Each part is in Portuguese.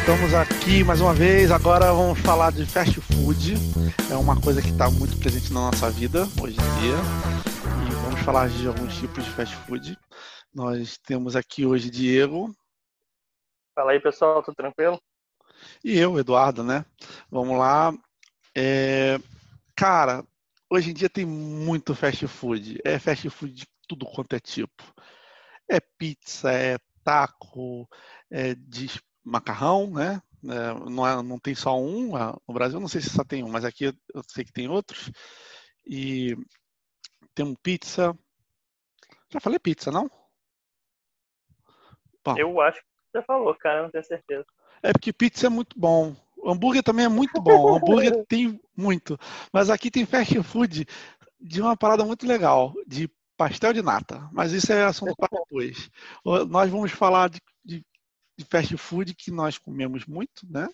estamos aqui mais uma vez. Agora vamos falar de fast food. É uma coisa que está muito presente na nossa vida hoje em dia. E vamos falar de alguns tipos de fast food. Nós temos aqui hoje Diego. Fala aí, pessoal, tudo tranquilo? E eu, Eduardo, né? Vamos lá. É... Cara, hoje em dia tem muito fast food. É fast food de tudo quanto é tipo. É pizza, é taco, é de macarrão, né? É, não, é, não tem só um. No Brasil, não sei se só tem um, mas aqui eu sei que tem outros. E tem um pizza. Já falei pizza, não? Bom, eu acho que você falou, cara, não tenho certeza. É porque pizza é muito bom. O hambúrguer também é muito bom. O hambúrguer tem muito. Mas aqui tem fast food de uma parada muito legal, de pastel de nata. Mas isso é assunto para depois. Nós vamos falar de, de, de fast food que nós comemos muito, né?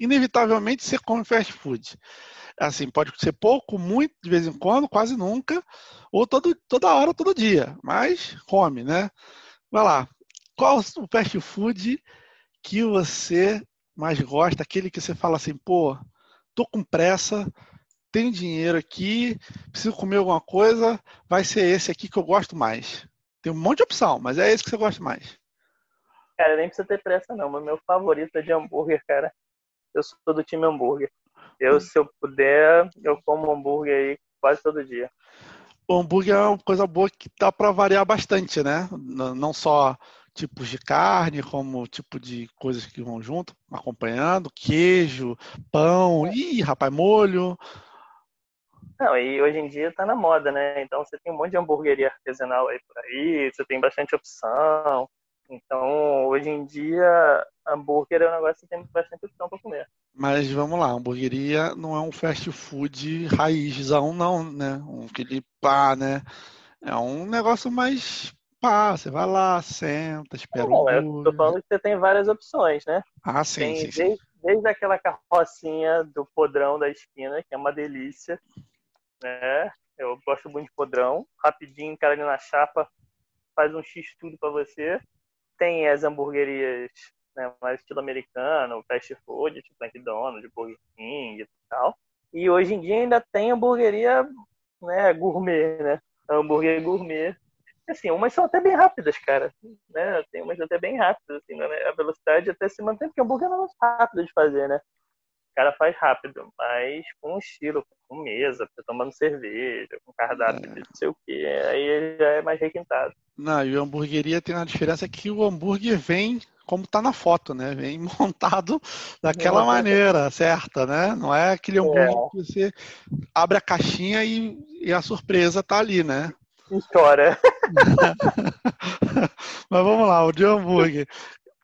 Inevitavelmente você come fast food. Assim, pode ser pouco, muito, de vez em quando, quase nunca, ou todo, toda hora, todo dia, mas come, né? Vai lá. Qual o fast food que você mais gosta? Aquele que você fala assim, pô, tô com pressa, tenho dinheiro aqui, preciso comer alguma coisa, vai ser esse aqui que eu gosto mais. Tem um monte de opção, mas é esse que você gosta mais. Cara, nem precisa ter pressa não, mas meu favorito é de hambúrguer, cara. Eu sou do time hambúrguer. Eu, hum. se eu puder, eu como hambúrguer aí quase todo dia. O hambúrguer é uma coisa boa que dá para variar bastante, né? Não só tipos de carne, como tipo de coisas que vão junto, acompanhando, queijo, pão, é. ih, rapaz, molho. Não, e hoje em dia tá na moda, né? Então você tem um monte de hamburgueria artesanal aí por aí, você tem bastante opção. Então, hoje em dia, hambúrguer é um negócio que tem bastante opção para comer. Mas vamos lá, hamburgueria não é um fast food raízão, não, né? Um aquele pá, né? É um negócio mais pá, você vai lá, senta, espera não, um Eu tô falando que você tem várias opções, né? Ah, sim, tem sim, desde, sim. desde aquela carrocinha do podrão da esquina, que é uma delícia, né? Eu gosto muito de podrão, rapidinho, cara ali na chapa, faz um X tudo para você tem as hamburguerias né, mais estilo americano, fast food, tipo McDonald's, Burger King e tal. E hoje em dia ainda tem hamburgueria né, gourmet, né? Hambúrguer gourmet. Assim, umas são até bem rápidas, cara. Né? Tem umas até bem rápidas, assim, né? a velocidade até se mantém, porque hambúrguer é muito rápido de fazer, né? O cara faz rápido, mas com estilo, com mesa, tomando cerveja, com cardápio, é. não sei o que, aí ele já é mais requintado. Não, e o hamburgueria tem uma diferença que o hambúrguer vem como está na foto, né? Vem montado daquela é. maneira certa, né? Não é aquele hambúrguer é. que você abre a caixinha e, e a surpresa está ali, né? História. Mas vamos lá, o de hambúrguer.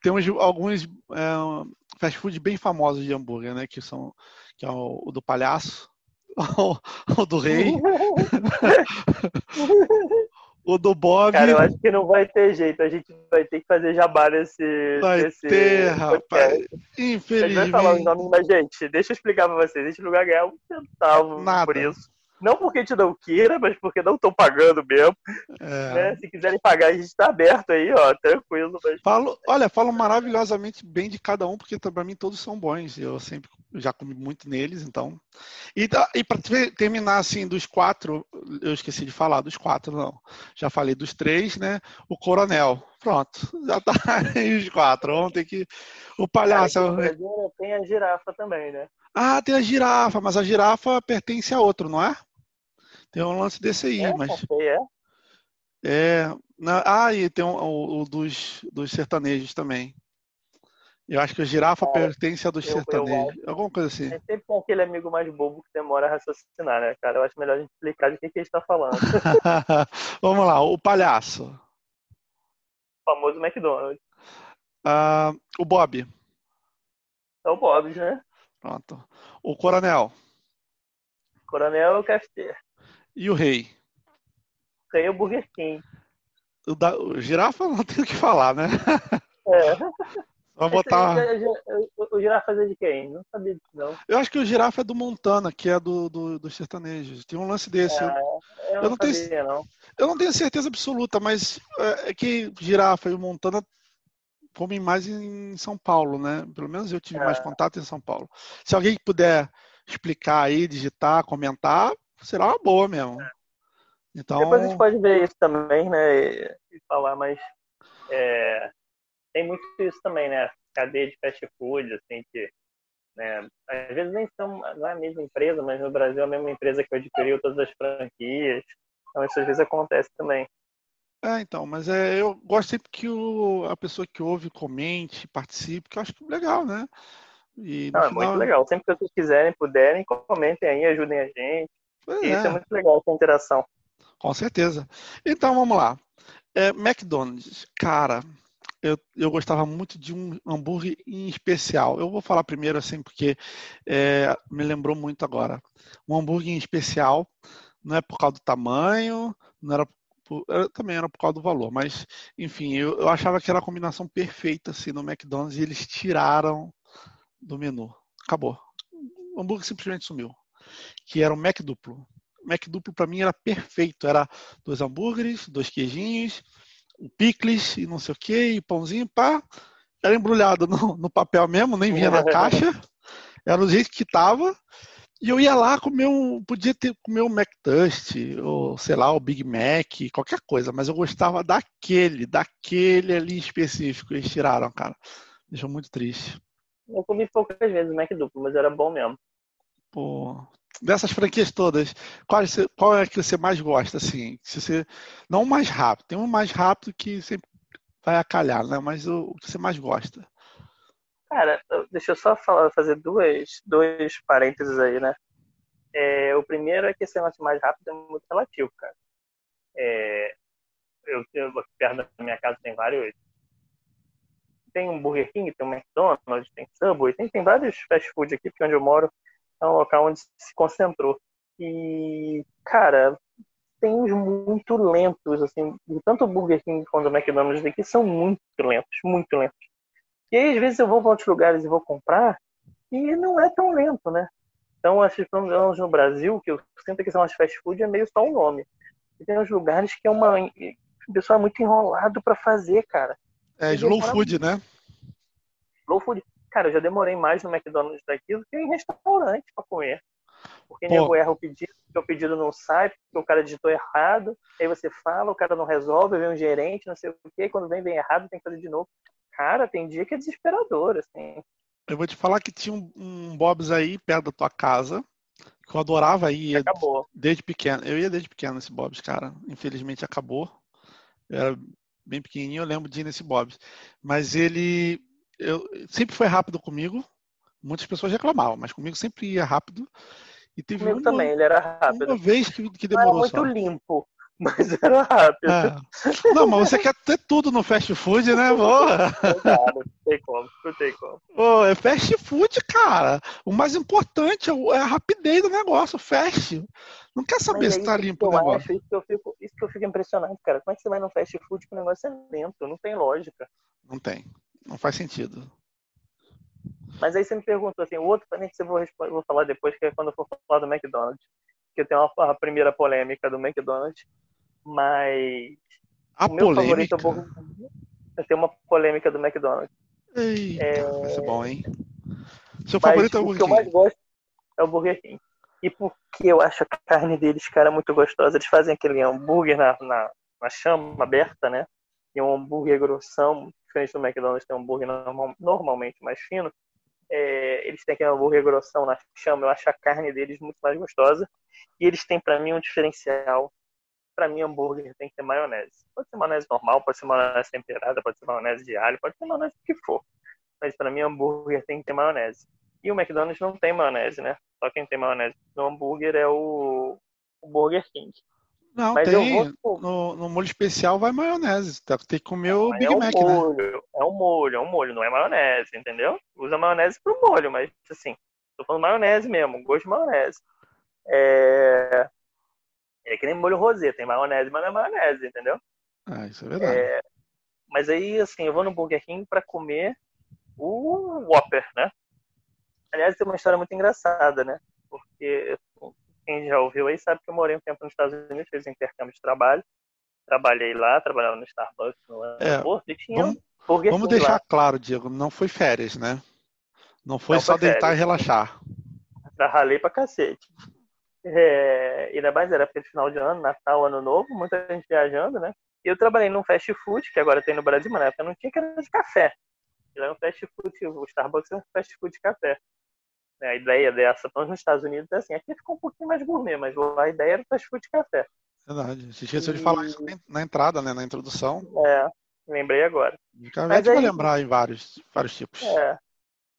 Temos alguns é, fast food bem famosos de hambúrguer, né? Que são que é o, o do palhaço, o, o do rei. O do Bob. Cara, eu acho que não vai ter jeito. A gente vai ter que fazer jabá nesse. Vai nesse ter, rapaz. Infelizmente. A gente vai falar os nomes, mas, gente, deixa eu explicar pra vocês. A gente não vai ganhar um centavo Nada. por isso. Não porque a gente não queira, mas porque não estão pagando mesmo. É. Né? Se quiserem pagar, a gente está aberto aí, ó, tranquilo. Mas... Falo, olha, falo maravilhosamente bem de cada um, porque para mim todos são bons. Eu sempre já comi muito neles, então. E, e para terminar, assim, dos quatro, eu esqueci de falar dos quatro, não. Já falei dos três, né? O Coronel. Pronto, já tá aí os quatro. Vamos ter que. O palhaço. Cara, tem a girafa também, né? Ah, tem a girafa, mas a girafa pertence a outro, não é? Tem um lance desse aí, é, mas. É? É. Na... Ah, e tem um, o, o, dos, dos sertanejos também. Eu acho que a girafa é, pertence a dos eu, sertanejos. Eu Alguma coisa assim. É sempre com aquele amigo mais bobo que demora a raciocinar, né, cara? Eu acho melhor a gente explicar de que, que a gente tá falando. Vamos lá, o palhaço. O famoso McDonald's. Ah, o Bob. É o Bob, né? Pronto. O coronel. Coronel é o KFC. E o rei? O rei é o Burger King. O, da, o girafa não tem o que falar, né? É. Vamos botar. O, girafa é de quem? Não sabia disso, não. Eu acho que o girafa é do Montana, que é do, do, dos sertanejos. Tem um lance desse. É, eu, eu, não, não sabia, tenho, não. Eu não tenho certeza absoluta, mas é, é que girafa e o Montana comem mais em São Paulo, né? Pelo menos eu tive é. mais contato em São Paulo. Se alguém puder explicar aí, digitar, comentar, será uma boa mesmo. É. Então... Depois a gente pode ver isso também, né? E, e falar, mas é, tem muito isso também, né? Cadeia de fast food, assim, que né, às vezes nem são, não é a mesma empresa, mas no Brasil é a mesma empresa que adquiriu todas as franquias. Então isso às vezes acontece também. É, então, mas é, eu gosto sempre que o, a pessoa que ouve comente, participe, que eu acho legal, né? E Não, final... É muito legal. Sempre que vocês quiserem, puderem, comentem aí, ajudem a gente. É. Isso é muito legal, essa interação. Com certeza. Então, vamos lá. É, McDonald's, cara, eu, eu gostava muito de um hambúrguer em especial. Eu vou falar primeiro assim, porque é, me lembrou muito agora. Um hambúrguer em especial, não é por causa do tamanho, não era por, também era por causa do valor, mas enfim, eu, eu achava que era a combinação perfeita assim no McDonald's e eles tiraram do menu. Acabou. O hambúrguer simplesmente sumiu. Que era o Mac duplo. O Mac duplo para mim era perfeito. Era dois hambúrgueres, dois queijinhos, um picles e não sei o que, e pãozinho, pá. Era embrulhado no, no papel mesmo, nem vinha na caixa. Era do jeito que tava. E eu ia lá comer um. Podia ter comer um McDust, ou sei lá, o Big Mac, qualquer coisa, mas eu gostava daquele, daquele ali específico. Eles tiraram, cara. Deixou muito triste. Eu comi poucas vezes o Mac duplo, mas era bom mesmo. Pô, dessas franquias todas, qual, qual é que você mais gosta, assim? Se você, não o mais rápido, tem um mais rápido que sempre vai acalhar, né? Mas o, o que você mais gosta? Cara, deixa eu só falar, fazer duas, dois parênteses aí, né? É, o primeiro é que esse negócio mais rápido é muito relativo, cara. É, eu, eu, perto da minha casa tem vários. Tem um Burger King, tem um McDonald's, tem Subway, tem, tem vários fast food aqui, porque onde eu moro é um local onde se concentrou. E, cara, tem uns muito lentos, assim, tanto o Burger King quanto o McDonald's aqui são muito lentos, muito lentos. E aí, às vezes, eu vou para outros lugares e vou comprar, e não é tão lento, né? Então, pelo menos no Brasil, que eu sinto que são as fast food, é meio só um nome. E tem uns lugares que é uma. O pessoal é muito enrolado para fazer, cara. É, slow food, né? Slow food. Cara, eu já demorei mais no McDonald's daqui do que em restaurante para comer. Porque nego erra o pedido, porque o pedido não sai, porque o cara digitou errado, aí você fala, o cara não resolve, vem um gerente, não sei o quê, quando vem bem errado, tem que fazer de novo. Cara, tem dia que é desesperador, assim. Eu vou te falar que tinha um, um Bob's aí perto da tua casa, que eu adorava ir acabou. desde pequeno. Eu ia desde pequeno nesse Bob's, cara. Infelizmente acabou. Eu era bem pequenininho, eu lembro de ir nesse Bob's. Mas ele eu, sempre foi rápido comigo. Muitas pessoas reclamavam, mas comigo sempre ia rápido. E teve comigo uma, também, ele era rápido. Uma vez que, que demorou. Não era muito só. limpo, mas era rápido. É. Não, mas você quer ter tudo no fast food, né, porra? Não tem como, não tem como. Pô, é fast food, cara. O mais importante é, é a rapidez do negócio, fast. Não quer saber se tá limpo o negócio. Acho, isso, que eu fico, isso que eu fico impressionado, cara. Como é que você vai no fast food que o negócio é lento? Não tem lógica. Não tem. Não faz sentido. Mas aí você me perguntou assim, o outro também que eu vou, vou falar depois, que é quando eu for falar do McDonald's. Que tenho uma, a primeira polêmica do McDonald's, mas. A o meu polêmica? favorito é Eu tenho uma polêmica do McDonald's. É... vai ser bom, hein? Seu favorito é o Burger King? O que eu mais gosto é o Burger King. E porque eu acho a carne deles, cara, muito gostosa. Eles fazem aquele hambúrguer na, na, na chama aberta, né? E um hambúrguer grossão, diferente do McDonald's, tem um hambúrguer normal, normalmente mais fino. É, eles têm aquele hambúrguer grossão na chama, eu acho a carne deles muito mais gostosa. E eles têm, para mim, um diferencial. Para mim, hambúrguer tem que ter maionese. Pode ser maionese normal, pode ser maionese temperada, pode ser maionese de alho, pode ser maionese que for. Mas para mim, hambúrguer tem que ter maionese. E o McDonald's não tem maionese, né? Só quem tem maionese no hambúrguer é o, o Burger King. Não, Mas tem. Vou... No, no, molho especial vai maionese. Tem que comer o Big é um Mac, molho, né? É um molho, é um molho, não é maionese, entendeu? Usa maionese pro molho, mas assim, tô falando maionese mesmo, gosto de maionese. É, é que nem molho rosé, tem maionese, mas não é maionese, entendeu? Ah, isso é verdade. É... Mas aí, assim, eu vou no Burger King pra comer o Whopper, né? Aliás, tem uma história muito engraçada, né? Porque quem já ouviu aí sabe que eu morei um tempo nos Estados Unidos, fiz intercâmbio de trabalho. Trabalhei lá, trabalhava no Starbucks no é, aeroporto e tinha... Vamos, Vamos deixar lá. claro, Diego, não foi férias, né? Não foi não só foi deitar férias. e relaxar. Ralei pra cacete. É, ainda mais era porque final de ano, Natal, Ano Novo, muita gente viajando, né? E eu trabalhei num fast food, que agora tem no Brasil, mas na época não tinha, que era de café. Era um fast food, o Starbucks é um fast food de café. A ideia dessa, pelo nos Estados Unidos, é assim, aqui ficou um pouquinho mais gourmet, mas a ideia era fast food café. Verdade. Você esqueceu e... de falar isso na entrada, né? Na introdução. É, lembrei agora. De mas aí... vai lembrar em vários, vários tipos. É,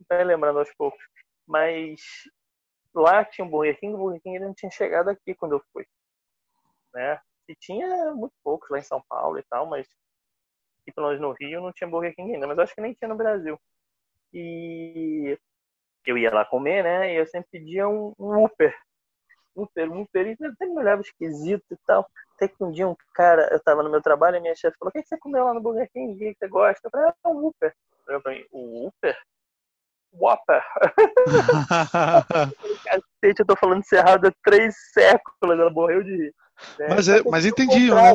vai lembrando aos poucos. Mas lá tinha um Burger King, o Burger King ele não tinha chegado aqui quando eu fui. Né? E tinha muito poucos lá em São Paulo e tal, mas aqui pelo menos no Rio não tinha Burger King ainda, mas acho que nem tinha no Brasil. E eu ia lá comer, né? E eu sempre pedia um, um Uber. Uber, um Uber, e até me olhava esquisito e tal. Até que um dia um cara, eu tava no meu trabalho e minha chefe falou: O que, você comeu lá no Burger King? O que você gosta? Eu falei: É um Uber. Eu falei: O Uber? Whopper. Cacete, eu tô falando isso errado há três séculos, ela morreu de rir. Né? Mas, é, mas entendi, né?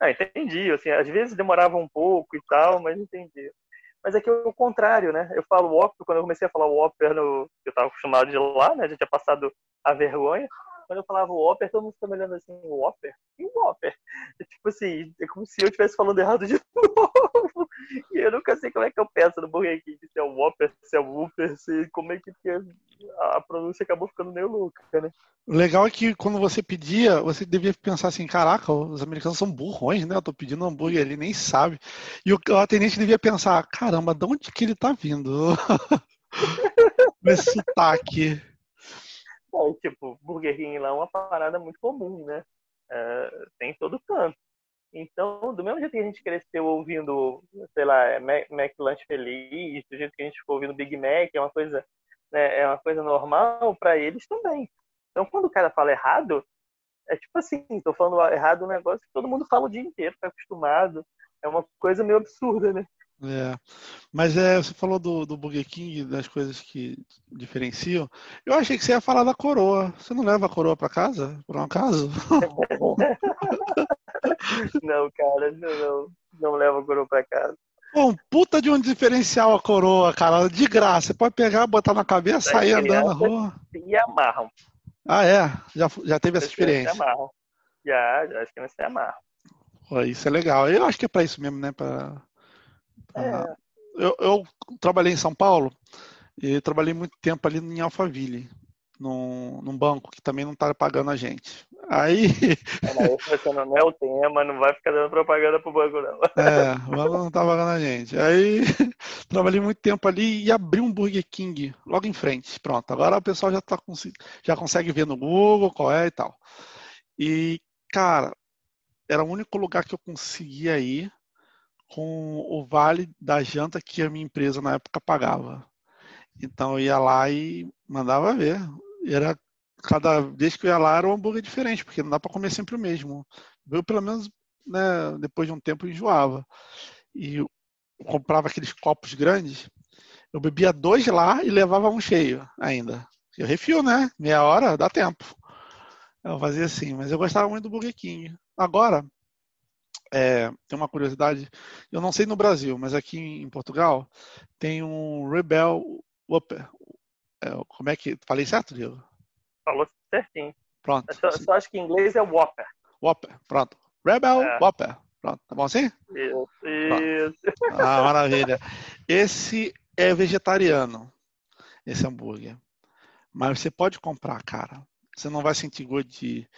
Ah, entendi, assim, às vezes demorava um pouco e tal, mas entendi. Mas é que o contrário, né? Eu falo Whopper, quando eu comecei a falar Whopper, no, eu tava acostumado de lá, né? Já tinha passado a vergonha. Quando eu falava Whopper, todo mundo ficava olhando assim, Whopper? E Whopper? É tipo assim, é como se eu estivesse falando errado de novo. E eu nunca sei como é que eu peço no Burger King, se é o Whopper, se é o Whopper, se, como é que a pronúncia acabou ficando meio louca, né? O legal é que quando você pedia, você devia pensar assim, caraca, os americanos são burrões, né? Eu tô pedindo um hambúrguer, ele nem sabe. E o, atendente devia pensar, caramba, de onde que ele tá vindo? Esse sotaque. É, tipo, Burger King lá é uma parada muito comum, né? É, tem todo canto. Então, do mesmo jeito que a gente cresceu ouvindo, sei lá, é Mac, Mac Lunch Feliz, do jeito que a gente ficou ouvindo Big Mac, é uma coisa, né, é uma coisa normal para eles também. Então, quando o cara fala errado, é tipo assim, tô falando errado um negócio que todo mundo fala o dia inteiro, tá acostumado. É uma coisa meio absurda, né? É. Mas é, você falou do, do Burger King, das coisas que diferenciam. Eu achei que você ia falar da coroa. Você não leva a coroa para casa, por um acaso? não, cara, não, não, não levo a coroa para casa. Bom, puta de um diferencial a coroa, cara, de graça. Você pode pegar, botar na cabeça, sair andando na rua. E amarram. Ah, é? Já, já teve essa experiência? Amarram. Já, já acho que não se amarram. Pô, isso é legal. Eu acho que é para isso mesmo, né? Pra é. Eu, eu, trabalhei em São Paulo e trabalhei muito tempo ali em Alphaville, num, num banco que também não estava pagando a gente. Aí. É, não é o tema, não vai ficar dando propaganda pro banco, não. É, o banco não tá pagando a gente. Aí trabalhei muito tempo ali e abri um Burger King logo em frente. Pronto, agora o pessoal já, tá, já consegue ver no Google qual é e tal. E, cara, era o único lugar que eu conseguia ir com o vale da janta que a minha empresa na época pagava. Então eu ia lá e mandava ver. Era cada vez que eu ia lá era um hambúrguer diferente, porque não dá para comer sempre o mesmo. Eu pelo menos, né, depois de um tempo enjoava. E comprava aqueles copos grandes. Eu bebia dois lá e levava um cheio ainda. Eu refio, né? Meia hora, dá tempo. Eu fazia assim, mas eu gostava muito do Burger King. Agora, é, tem uma curiosidade, eu não sei no Brasil, mas aqui em Portugal tem um Rebel Whopper. É, como é que. Falei certo, Diego? Falou certinho. Pronto. só, só, acho que em inglês é Whopper. Whopper, pronto. Rebel é. Whopper. Pronto, tá bom assim? Isso. isso. Ah, maravilha. Esse é vegetariano, esse hambúrguer. Mas você pode comprar, cara. Você não vai sentir gosto de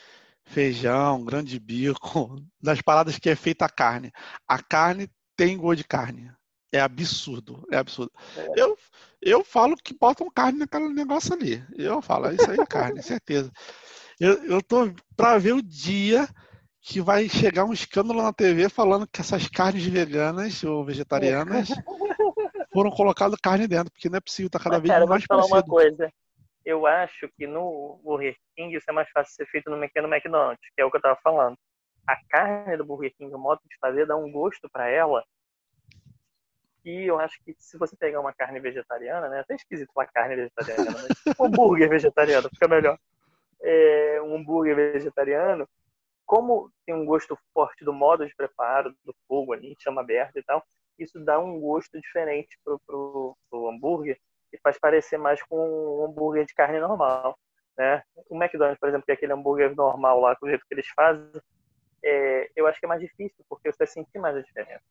feijão, grande bico, das paradas que é feita a carne. A carne tem gosto de carne. É absurdo, é absurdo. É. Eu, eu falo que botam carne naquele negócio ali. Eu falo, é isso aí é carne, certeza. Eu, eu tô para ver o dia que vai chegar um escândalo na TV falando que essas carnes veganas ou vegetarianas foram colocadas carne dentro, porque não é possível, tá cada Mas, vez cara, mais vou falar uma coisa eu acho que no Burger King isso é mais fácil ser feito no McDonald's, que é o que eu tava falando. A carne do Burger King, o modo de fazer, dá um gosto para ela. E eu acho que se você pegar uma carne vegetariana, né? Até esquisito uma carne vegetariana, mas um hambúrguer vegetariano fica melhor. É, um hambúrguer vegetariano, como tem um gosto forte do modo de preparo, do fogo ali, chama aberta e tal, isso dá um gosto diferente pro, pro, pro hambúrguer e faz parecer mais com um hambúrguer de carne normal, né? O McDonald's, por exemplo, que é aquele hambúrguer normal lá, com o jeito que eles fazem, é, eu acho que é mais difícil, porque você sentir mais a diferença.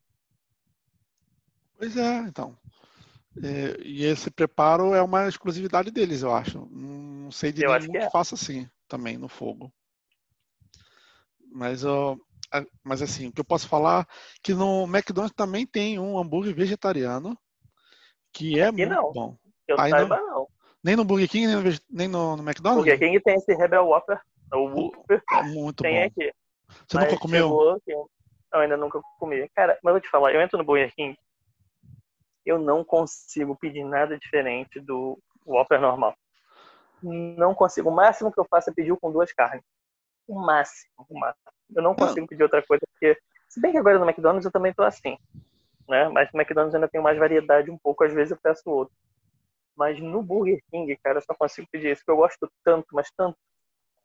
Pois é, então. É, e esse preparo é uma exclusividade deles, eu acho. Não sei de eu nenhum que, é. que faça assim também no fogo. Mas, uh, mas assim, o que eu posso falar é que no McDonald's também tem um hambúrguer vegetariano que é Aqui muito não. bom. Eu Aí saiba, não, não. Nem no Burger King, nem no, nem no, no McDonald's? Burger King tem esse Rebel Whopper. O Whopper. É muito tem bom. aqui. Você mas nunca comeu? Eu ainda nunca comi. Cara, mas eu vou te falar, eu entro no Burger King, eu não consigo pedir nada diferente do Whopper normal. Não consigo. O máximo que eu faço é pedir com duas carnes. O máximo, o máximo. Eu não consigo pedir outra coisa, porque, se bem que agora no McDonald's eu também tô assim. Né? Mas no McDonald's ainda tem mais variedade um pouco, às vezes eu peço outro. Mas no Burger King, cara, eu só consigo pedir isso, porque eu gosto tanto, mas tanto,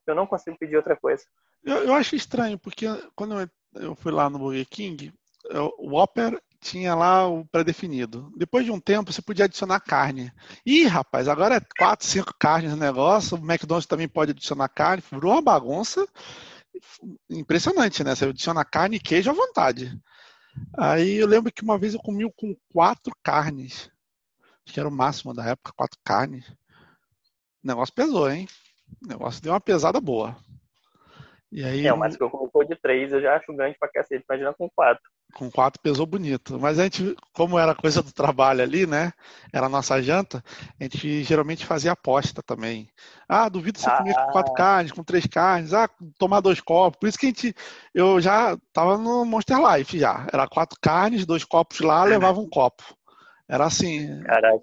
que eu não consigo pedir outra coisa. Eu, eu acho estranho, porque quando eu, eu fui lá no Burger King, o Whopper tinha lá o pré-definido. Depois de um tempo, você podia adicionar carne. Ih, rapaz, agora é quatro, cinco carnes no negócio. O McDonald's também pode adicionar carne. Virou uma bagunça impressionante, né? Você adiciona carne e queijo à vontade. Aí eu lembro que uma vez eu comi com quatro carnes. Acho que era o máximo da época, quatro carnes. O negócio pesou, hein? O negócio deu uma pesada boa. E aí, é, o eu comi de três, eu já acho grande pra cacete. Imagina com quatro com quatro pesou bonito. Mas a gente, como era coisa do trabalho ali, né? Era a nossa janta, a gente geralmente fazia aposta também. Ah, duvido você ah. comer com quatro carnes, com três carnes, ah, tomar dois copos. Por isso que a gente, eu já tava no Monster Life já. Era quatro carnes, dois copos lá, levava um copo. Era assim. Caraca.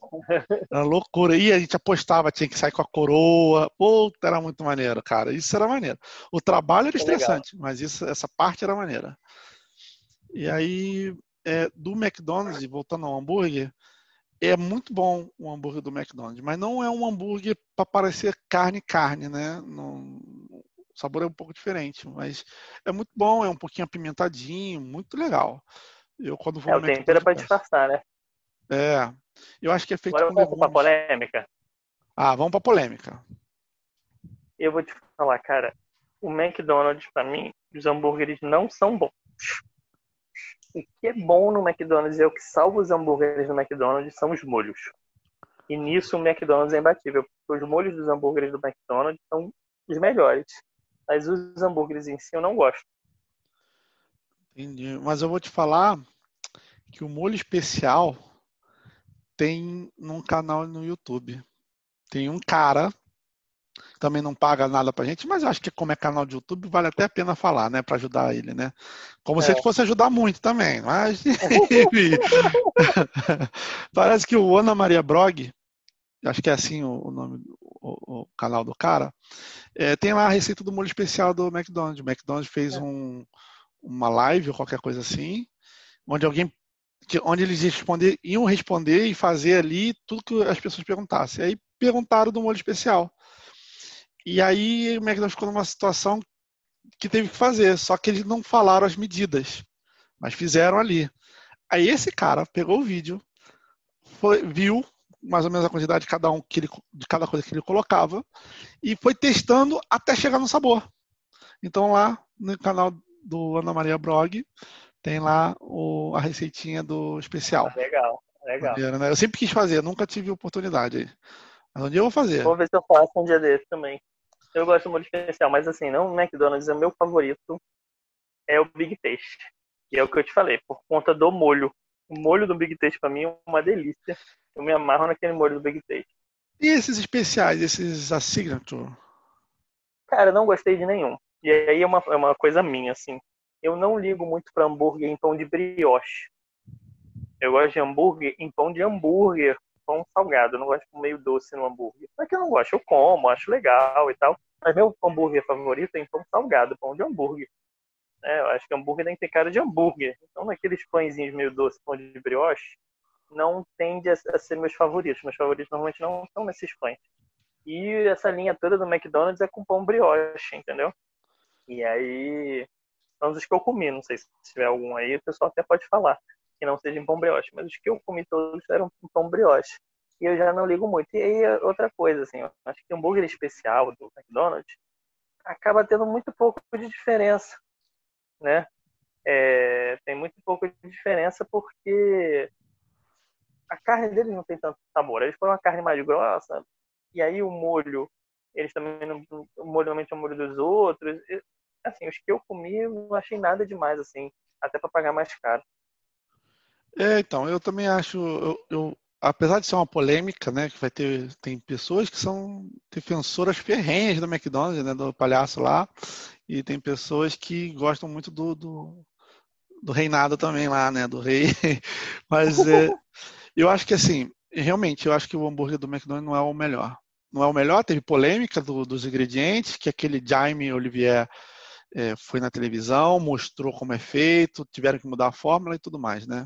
Era loucura. E a gente apostava, tinha que sair com a coroa. Puta, era muito maneiro, cara. Isso era maneiro. O trabalho era estressante, mas isso, essa parte era maneira. E aí, é, do McDonald's, voltando ao hambúrguer, é muito bom o hambúrguer do McDonald's, mas não é um hambúrguer para parecer carne carne, né? Não, o sabor é um pouco diferente, mas é muito bom, é um pouquinho apimentadinho, muito legal. Eu quando vou é, o tempero é para disfarçar, né? É. Eu acho que é feito Agora vamos para polêmica. Ah, vamos para polêmica. Eu vou te falar, cara, o McDonald's para mim, os hambúrgueres não são bons o que é bom no McDonald's é o que salva os hambúrgueres do McDonald's são os molhos. E nisso o McDonald's é imbatível, porque os molhos dos hambúrgueres do McDonald's são os melhores. Mas os hambúrgueres em si eu não gosto. Entendi. Mas eu vou te falar que o molho especial tem num canal no YouTube. Tem um cara também não paga nada pra gente, mas acho que como é canal de YouTube, vale até a pena falar, né? Pra ajudar ele, né? Como é. se ele fosse ajudar muito também, mas Parece que o Ana Maria Brog, acho que é assim o, o nome, o, o, canal do cara, é, tem lá a receita do molho especial do McDonald's. O McDonald's fez é. um, uma live ou qualquer coisa assim, onde alguém onde eles responder, iam responder e fazer ali tudo que as pessoas perguntassem. Aí perguntaram do molho especial. E aí o McDonald's ficou numa situação que teve que fazer, só que eles não falaram as medidas, mas fizeram ali. Aí esse cara pegou o vídeo, foi, viu mais ou menos a quantidade de cada um que ele, de cada coisa que ele colocava e foi testando até chegar no sabor. Então lá no canal do Ana Maria Brog tem lá o, a receitinha do especial. Legal, legal. Maneiro, né? Eu sempre quis fazer, nunca tive oportunidade. Mas um dia eu vou fazer. Vou ver se eu faço um dia desse também. Eu gosto do molho especial, mas assim, não o McDonald's é o meu favorito. É o Big Taste. E é o que eu te falei, por conta do molho. O molho do Big Taste para mim é uma delícia. Eu me amarro naquele molho do Big Taste. E esses especiais, esses a signature? Cara, não gostei de nenhum. E aí é uma, é uma coisa minha, assim. Eu não ligo muito para hambúrguer em pão de brioche. Eu gosto de hambúrguer em pão de hambúrguer, pão salgado, eu não gosto de meio doce no hambúrguer. Não é que eu não gosto, eu como, acho legal e tal. Mas meu hambúrguer favorito é em pão salgado, pão de hambúrguer. É, eu acho que hambúrguer tem que ter cara de hambúrguer. Então, naqueles pãezinhos meio doce, pão de brioche, não tende a, ser meus favoritos. Meus favoritos normalmente não estão nesses pães. E essa linha toda do McDonald's é com pão brioche, entendeu? E aí, são os que eu comi. Não sei se tiver algum aí, o pessoal até pode falar. que não seja em pão brioche, mas os que eu comi todos eram em pão brioche. E eu já não ligo muito. E aí, outra coisa, assim, eu acho que hambúrguer especial do McDonald's acaba tendo muito pouco de diferença, né? É, tem muito pouco de diferença porque a carne deles não tem tanto sabor. Eles põem uma carne mais grossa, e aí o molho, eles também não. O molho normalmente é o molho dos outros. Assim, os que eu comi, eu não achei nada demais, assim, até para pagar mais caro. É, então, eu também acho, eu, eu, apesar de ser uma polêmica, né, que vai ter, tem pessoas que são defensoras ferrenhas do McDonald's, né, do palhaço lá, e tem pessoas que gostam muito do, do, do reinado também lá, né, do rei, mas é, eu acho que assim, realmente, eu acho que o hambúrguer do McDonald's não é o melhor. Não é o melhor, teve polêmica do, dos ingredientes, que aquele Jaime Olivier é, foi na televisão, mostrou como é feito, tiveram que mudar a fórmula e tudo mais, né?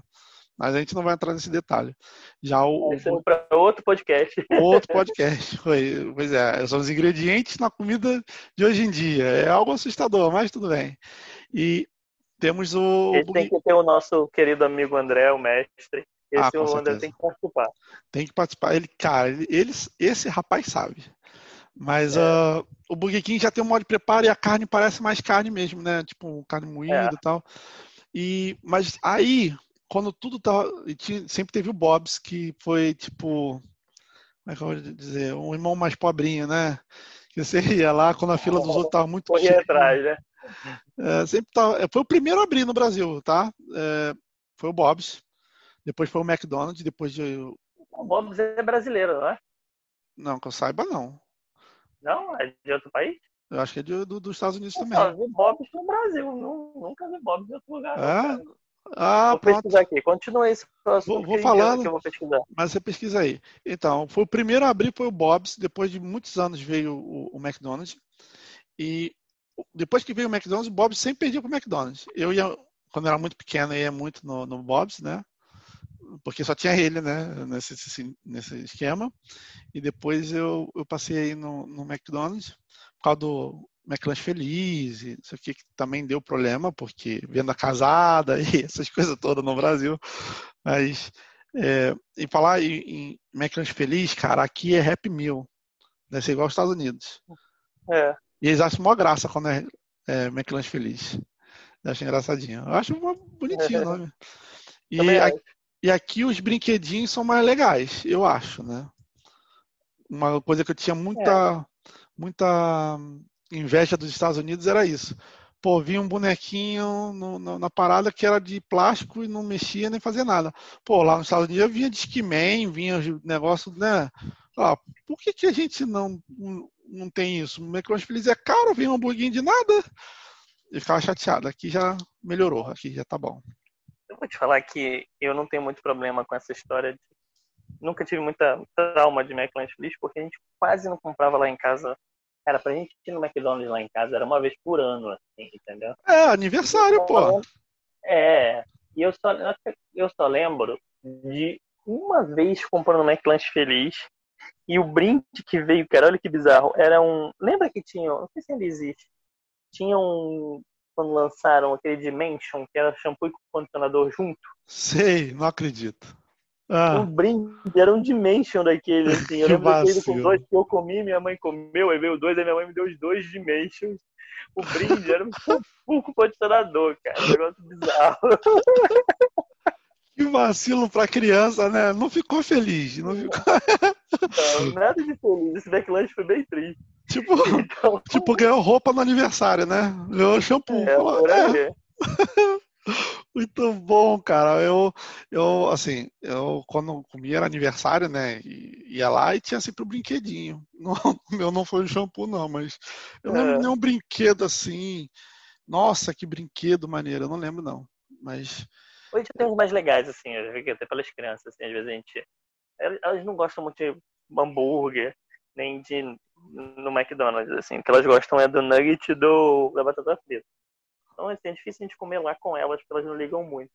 Mas a gente não vai entrar nesse detalhe. Já o. Esse é para outro podcast. Outro podcast. Foi, pois é, são os ingredientes na comida de hoje em dia. É algo assustador, mas tudo bem. E temos o. Ele tem que ter o nosso querido amigo André, o mestre. Esse ah, o André tem que participar. Tem que participar. Ele, cara, ele, esse rapaz sabe. Mas é. uh, o Burger King já tem um modo de preparo e a carne parece mais carne mesmo, né? Tipo, carne moída é. e tal. E, mas aí, quando tudo tava. Tinha, sempre teve o Bob's, que foi tipo. Como é que eu vou dizer? Um irmão mais pobrinho, né? Que você ia lá quando a fila dos outros estava muito Corria cheia. atrás, né? É, sempre tava, é, foi o primeiro a abrir no Brasil, tá? É, foi o Bob's. Depois foi o McDonald's, depois de. O Bob's é brasileiro, não é? Não, que eu saiba, não. Não? É de outro país? Eu acho que é de, do, dos Estados Unidos eu também. Só vi Bob's no Brasil, nunca vi Bob's em outro lugar. É? Não, ah, vou pronto. pesquisar aqui. Continua esse próximo. Vou, vou falando, que eu vou pesquisar. Mas você pesquisa aí. Então, foi o primeiro a abrir foi o Bob's. Depois de muitos anos veio o, o McDonald's. E depois que veio o McDonald's, o Bob's sempre perdia para o McDonald's. Eu ia, quando eu era muito pequeno, eu ia muito no, no Bob's, né? Porque só tinha ele, né? Nesse, nesse esquema. E depois eu, eu passei aí no, no McDonald's por causa do McLanche Feliz, isso aqui que também deu problema, porque venda casada e essas coisas todas no Brasil. Mas, é, e falar em, em McLanche Feliz, cara, aqui é Happy Meal. Deve ser igual aos Estados Unidos. É. E eles acham uma graça quando é, é McLanche Feliz. Eu acho engraçadinho. Eu acho bonitinho o nome. E, a, e aqui os brinquedinhos são mais legais, eu acho, né? Uma coisa que eu tinha muita, é. muita inveja dos Estados Unidos era isso. Pô, vinha um bonequinho no, no, na parada que era de plástico e não mexia nem fazia nada. Pô, lá nos Estados Unidos vinha Discman, vinha negócio, né? Ah, por que, que a gente não, não tem isso? O McDonald's Feliz é caro, vem um hambúrguer de nada. E ficava chateado. Aqui já melhorou, aqui já tá bom. Eu vou te falar que eu não tenho muito problema com essa história de... Nunca tive muita trauma de McLanche Feliz, porque a gente quase não comprava lá em casa Cara, pra gente ir no McDonald's lá em casa era uma vez por ano, assim, entendeu? É, aniversário, então, pô. É, e eu só, eu só lembro de uma vez comprando um McLanche Feliz e o brinde que veio, cara, olha que bizarro, era um... Lembra que tinha, não sei se ainda existe, tinha um... Quando lançaram aquele Dimension, que era shampoo e condicionador junto. Sei, não acredito. Ah. Um brinde, era um Dimension daquele, assim. Eu lembro daquele com dois que eu comi, minha mãe comeu, aí veio dois, aí minha mãe me deu os dois Dimensions. O brinde era um pouco condicionador, cara. Um negócio bizarro. Que vacilo pra criança, né? Não ficou feliz. Não, ficou... não nada de feliz. Esse backlash foi bem triste. Tipo, então... tipo ganhou roupa no aniversário, né? Ganhou shampoo. É, falou, é. Muito bom, cara. Eu, eu, assim, eu quando comia era aniversário, né? Ia lá e tinha sempre um brinquedinho. Não, o meu não foi um shampoo, não, mas eu não é. lembro nenhum brinquedo assim. Nossa, que brinquedo maneiro. Eu não lembro, não. Mas. Hoje tem uns mais legais, assim, eu vi até pelas crianças, assim, às vezes a gente. Elas não gostam muito de hambúrguer, nem de no McDonald's, assim. O que elas gostam é do nugget do, da batata frita. Então, assim, é difícil a gente comer lá com elas, porque elas não ligam muito.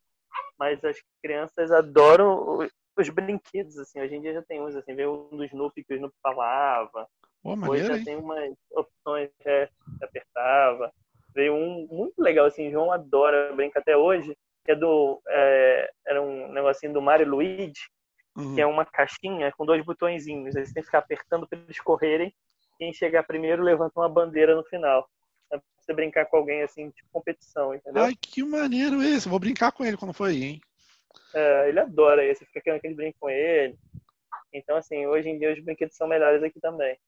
Mas as crianças adoram os brinquedos, assim. Hoje em dia já tem uns, assim, veio um do Snoopy que o Snoopy falava. Hoje já hein? tem umas opções é, que apertava. Veio um muito legal, assim, João adora, brinca até hoje, que é do. É, era um negocinho do Mario Luigi, uhum. que é uma caixinha com dois botõezinhos. Você tem que ficar apertando para eles correrem. Quem chegar primeiro levanta uma bandeira no final. É pra você brincar com alguém assim, tipo competição, entendeu? Ai, que maneiro esse. Vou brincar com ele quando for aí, hein? É, ele adora esse, fica querendo que ele brinque com ele. Então, assim, hoje em dia os brinquedos são melhores aqui também.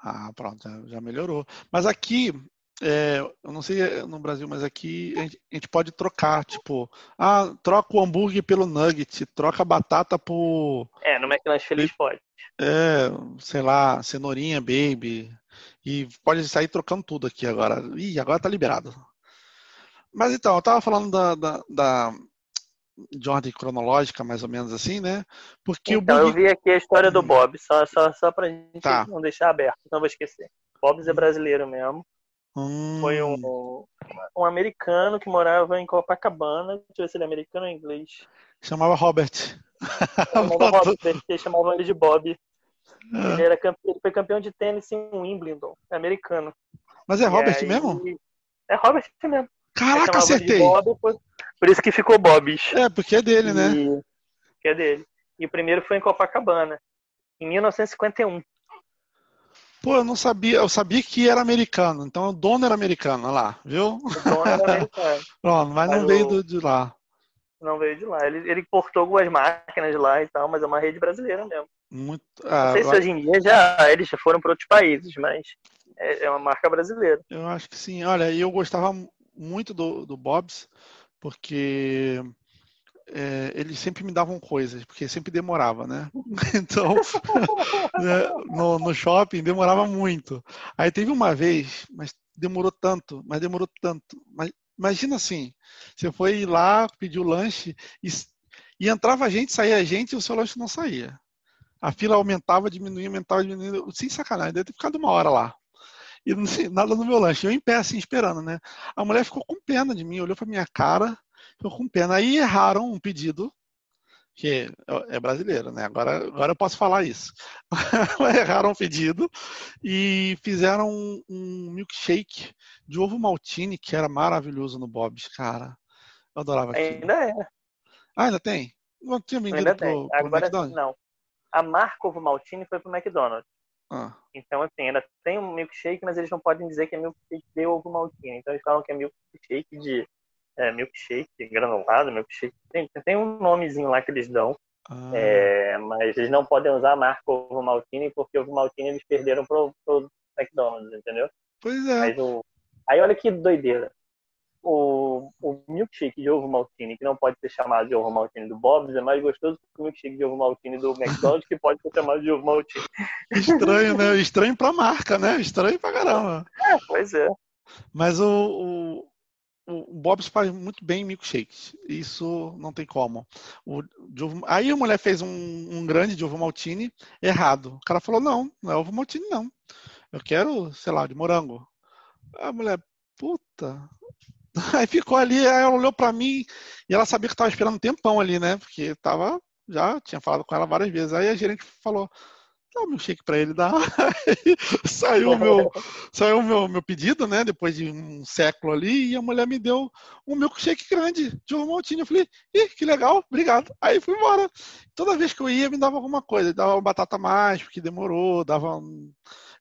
Ah, pronto, já melhorou. Mas aqui, é, eu não sei no Brasil, mas aqui a gente, a gente, pode trocar, tipo, ah, troca o hambúrguer pelo nugget, troca a batata por. É, no McLanche Feliz pode. É, sei lá, cenourinha, baby. E pode sair trocando tudo aqui agora. Ih, agora tá liberado. Mas então, eu tava falando da, da, da de ordem cronológica, mais ou menos assim, né? Porque então, o Bug... eu vi aqui a história do Bob, só, só, só pra gente tá. não deixar aberto, não vou esquecer. Bob é brasileiro mesmo. Hum. Foi um, um americano que morava em Copacabana. Deixa eu ver se ele é americano ou inglês. Chamava Robert. Chamava Robert, eles chamavam ele de Bob. É. Ele, era campe... ele foi campeão de tênis em Wimbledon, é americano. Mas é Robert aí... mesmo? É Robert mesmo. Caraca, acertei. Bob, por isso que ficou Bob's. É, porque é dele, né? E... Que é dele. E o primeiro foi em Copacabana, em 1951. Pô, eu não sabia, eu sabia que era americano, então o dono era americano, olha lá, viu? O dono era americano. Pronto, mas, mas não veio o... de lá. Não veio de lá. Ele, ele portou algumas máquinas de lá e tal, mas é uma rede brasileira mesmo. Muito, ah, não sei se hoje em dia já eles já foram para outros países, mas é, é uma marca brasileira. Eu acho que sim. Olha, eu gostava muito do, do Bob's, porque é, eles sempre me davam coisas, porque sempre demorava, né? Então, né, no, no, shopping demorava muito. Aí teve uma vez, mas demorou tanto, mas demorou tanto. Mas, imagina assim, você foi lá, pediu lanche e, e entrava gente, saía gente e o seu lanche não saía. A fila aumentava, diminuía, aumentava, diminuía, sem sacanagem, deve ter ficado uma hora lá e não sei, nada no meu lanche. Eu em pé, assim, esperando, né? A mulher ficou com pena de mim, olhou pra minha cara, ficou com pena. Aí erraram um pedido, que é brasileiro, né? Agora, agora eu posso falar isso. erraram um pedido e fizeram um, um, milkshake de ovo maltine, que era maravilhoso no Bob's, cara. Eu adorava aquilo. Ainda é. Ah, ainda tem? Não tinha vendido ainda pro, pro Agora, McDonald's? Não. A marca ovo maltine foi pro McDonald's. Ah. Então, assim, ainda tem um milkshake, mas eles não podem dizer que é milkshake de ovo maltine. Então, eles falam que é milkshake de é, milkshake granulado, milkshake. Tem, tem um nomezinho lá que eles dão. Ah. É, mas eles não podem usar a marca ovo maltine, porque ovo maltine eles perderam pro, pro McDonald's, entendeu? Pois é. O... Aí olha que doideira o, o milkshake de ovo maltine, que não pode ser chamado de ovo maltine do Bob's, é mais gostoso que o milkshake de ovo maltine do McDonald's, que pode ser chamado de ovo maltine. Estranho, né? Estranho pra marca, né? Estranho pra caramba. É, pois é. Mas o, o, o Bob's faz muito bem milkshakes. Isso não tem como. O, aí a mulher fez um, um grande de ovo maltine errado. O cara falou, não, não é ovo maltine, não. Eu quero, sei lá, de morango. A mulher, puta, Aí ficou ali, aí ela olhou para mim e ela sabia que estava esperando um tempão ali, né? Porque tava, já tinha falado com ela várias vezes. Aí a gerente falou: dá um milkshake para ele dar. saiu o meu, saiu meu, meu pedido, né? Depois de um século ali, e a mulher me deu um milkshake grande de um montinho. Eu falei, ih, que legal, obrigado. Aí fui embora. Toda vez que eu ia, me dava alguma coisa, dava uma batata mais, porque demorou, dava um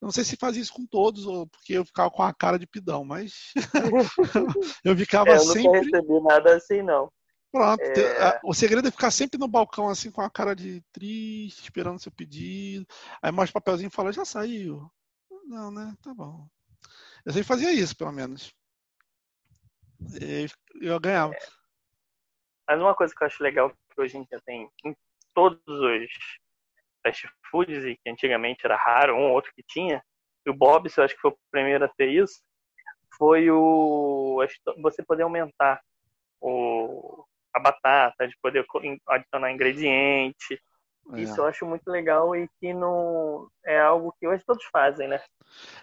eu não sei se fazia isso com todos, ou porque eu ficava com a cara de pidão, mas eu ficava é, eu sempre. Recebi nada assim, não. Pronto. É... O segredo é ficar sempre no balcão, assim, com a cara de triste, esperando seu pedido. Aí mostra o papelzinho e fala, já saiu. Não, né? Tá bom. Eu sempre fazia isso, pelo menos. Eu ganhava. É. Mas uma coisa que eu acho legal que hoje em dia tem em todos os fast foods, e que antigamente era raro, um ou outro que tinha, e o Bob's, eu acho que foi o primeiro a ter isso, foi o você poder aumentar o, a batata, de poder adicionar ingrediente. É. Isso eu acho muito legal e que não é algo que hoje todos fazem, né?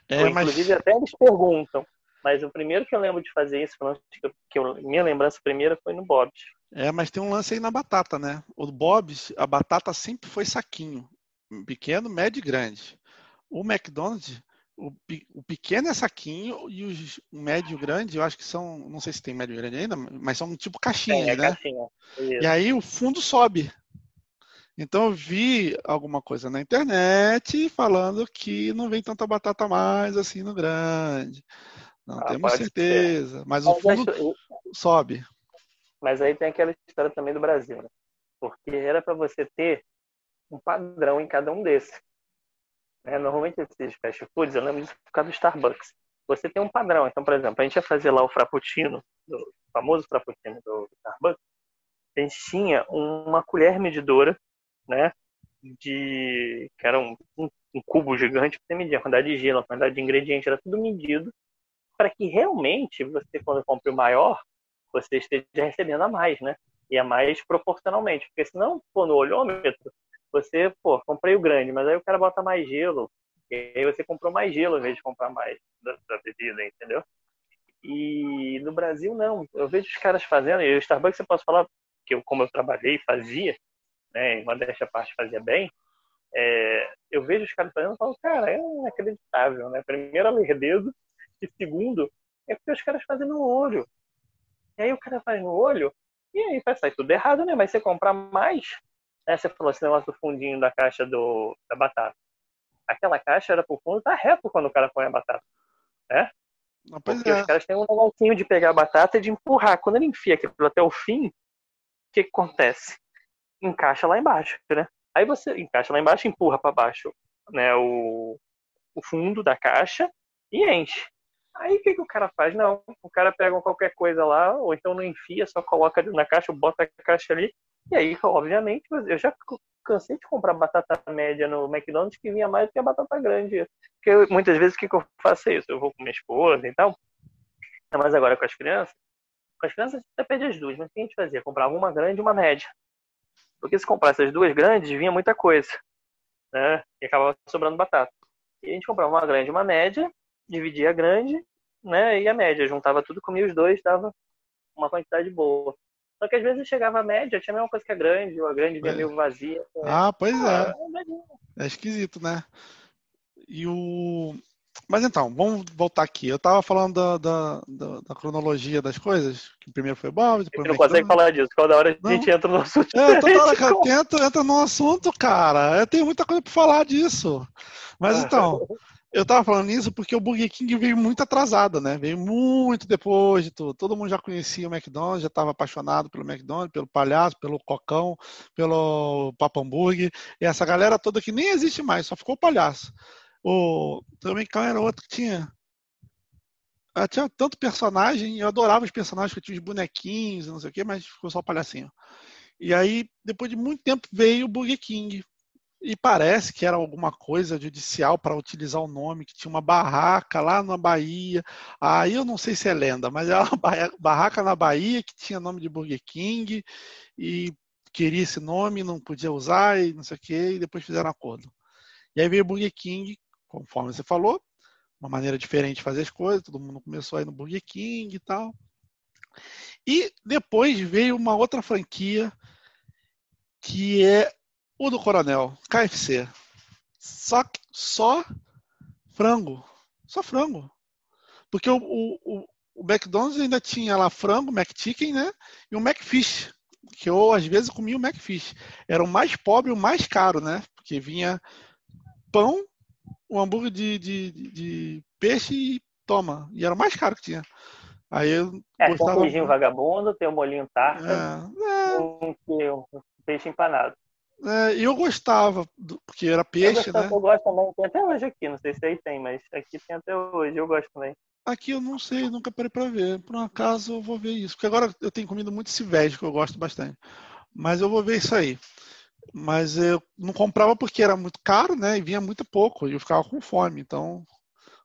É, Ou, inclusive mas... até eles perguntam. Mas o primeiro que eu lembro de fazer isso, que eu, minha lembrança primeira foi no Bob's. É, mas tem um lance aí na batata, né? O Bob's, a batata sempre foi saquinho. Pequeno, médio e grande. O McDonald's O, o, pequeno é saquinho e os, o médio grande, eu acho que são, não sei se tem médio grande ainda, mas são tipo caixinha, é, né? Caixinha. E aí o fundo sobe. Então eu vi alguma coisa na internet falando que não vem tanta batata mais assim no grande. Não ah, temos certeza, ser. mas, mas o fundo acho... sobe. Mas aí tem aquela história também do Brasil, né? Porque era para você ter um padrão em cada um desses. É, normalmente esses fast foods, eu lembro disso por causa do Starbucks. Você tem um padrão. Então, por exemplo, a gente ia fazer lá o frappuccino, o famoso frappuccino do Starbucks. A gente tinha uma colher medidora né? De que era um, um, cubo gigante você media a quantidade de gelo, a quantidade de ingrediente, era tudo medido para que realmente você, quando compre o maior, você esteja recebendo a mais, né? E a mais proporcionalmente, porque senão, pô, no olhômetro, você, pô, comprei o grande, mas aí o cara bota mais gelo, e aí você comprou mais gelo em vez de comprar mais da, da bebida, entendeu? E no Brasil, não. Eu vejo os caras fazendo, e o Starbucks, eu posso falar que eu, como eu trabalhei, fazia, né, em modéstia parte fazia bem, é, eu vejo os caras fazendo e falo, cara, é inacreditável, né? Primeiro, a ler dedo, e segundo, é porque os caras fazem no olho. E aí o cara faz no olho, e aí vai sair tudo errado, né? Mas você comprar mais, né? Você falou esse negócio do fundinho da caixa do, da batata. Aquela caixa era pro fundo, tá reto quando o cara põe a batata, né? Porque é. os caras têm um negocinho de pegar a batata e de empurrar. Quando ele enfia aquilo até o fim, o que, que acontece? encaixa lá embaixo, né? Aí você encaixa lá embaixo, empurra para baixo, né, o, o fundo da caixa e enche. Aí o que, que o cara faz? Não, o cara pega qualquer coisa lá, ou então não enfia, só coloca na caixa, bota a caixa ali, e aí, obviamente, eu já cansei de comprar batata média no McDonald's que vinha mais do que a batata grande. Porque eu, muitas vezes o que, que eu faço é isso? Eu vou com minha esposa e tal, mas agora com as crianças, com as crianças até pede as duas, mas o que a gente fazia? Comprava uma grande e uma média. Porque se comprasse as duas grandes, vinha muita coisa. Né? E acabava sobrando batata. E a gente comprava uma grande e uma média, dividia a grande né? e a média. Juntava tudo, comia os dois, dava uma quantidade boa. Só que às vezes chegava a média, tinha a mesma coisa que a grande, ou a grande vinha é. meio vazia. Ah, pois é. É esquisito, né? E o. Mas então, vamos voltar aqui. Eu estava falando da, da, da, da, cronologia das coisas, que primeiro foi Bob, depois. Você não consegue falar disso, toda hora a gente entra no assunto. É, toda hora que eu tento, entra no assunto, cara. Eu tenho muita coisa para falar disso. Mas então, eu estava falando isso porque o Burger King veio muito atrasado, né? Veio muito depois de tudo. Todo mundo já conhecia o McDonald's, já estava apaixonado pelo McDonald's, pelo palhaço, pelo cocão, pelo Papa Hambúrguer. E essa galera toda que nem existe mais, só ficou o palhaço. O, também qual era outro que tinha? Ah, tinha tanto personagem, eu adorava os personagens que tinha os bonequinhos, não sei o que, mas ficou só o palhacinho. E aí, depois de muito tempo, veio o Burger King. E parece que era alguma coisa judicial para utilizar o nome, que tinha uma barraca lá na Bahia. Aí eu não sei se é lenda, mas era uma barraca na Bahia que tinha nome de Burger King e queria esse nome, não podia usar e não sei o que, e depois fizeram acordo. E aí veio o Burger King conforme você falou, uma maneira diferente de fazer as coisas, todo mundo começou aí no Burger King e tal. E depois veio uma outra franquia que é o do Coronel, KFC. Só, só frango. Só frango. Porque o, o, o McDonald's ainda tinha lá frango, McChicken, né? E o McFish. Que eu, às vezes, comia o McFish. Era o mais pobre e o mais caro, né? Porque vinha pão um hambúrguer de, de, de, peixe e toma. E era o mais caro que tinha. Aí eu é, gostava... tem um vagabundo, tem um molinho tarta, é, é... Um, peixe empanado. É, e eu gostava, porque era peixe, eu gostava, né? Eu gosto também, tem até hoje aqui, não sei se aí tem, mas aqui tem até hoje, eu gosto também. Aqui eu não sei, nunca parei para ver. Por um acaso eu vou ver isso. Porque agora eu tenho comido muito civejo, que eu gosto bastante. Mas eu vou ver isso aí. Mas eu não comprava porque era muito caro, né? E vinha muito pouco. E eu ficava com fome. Então,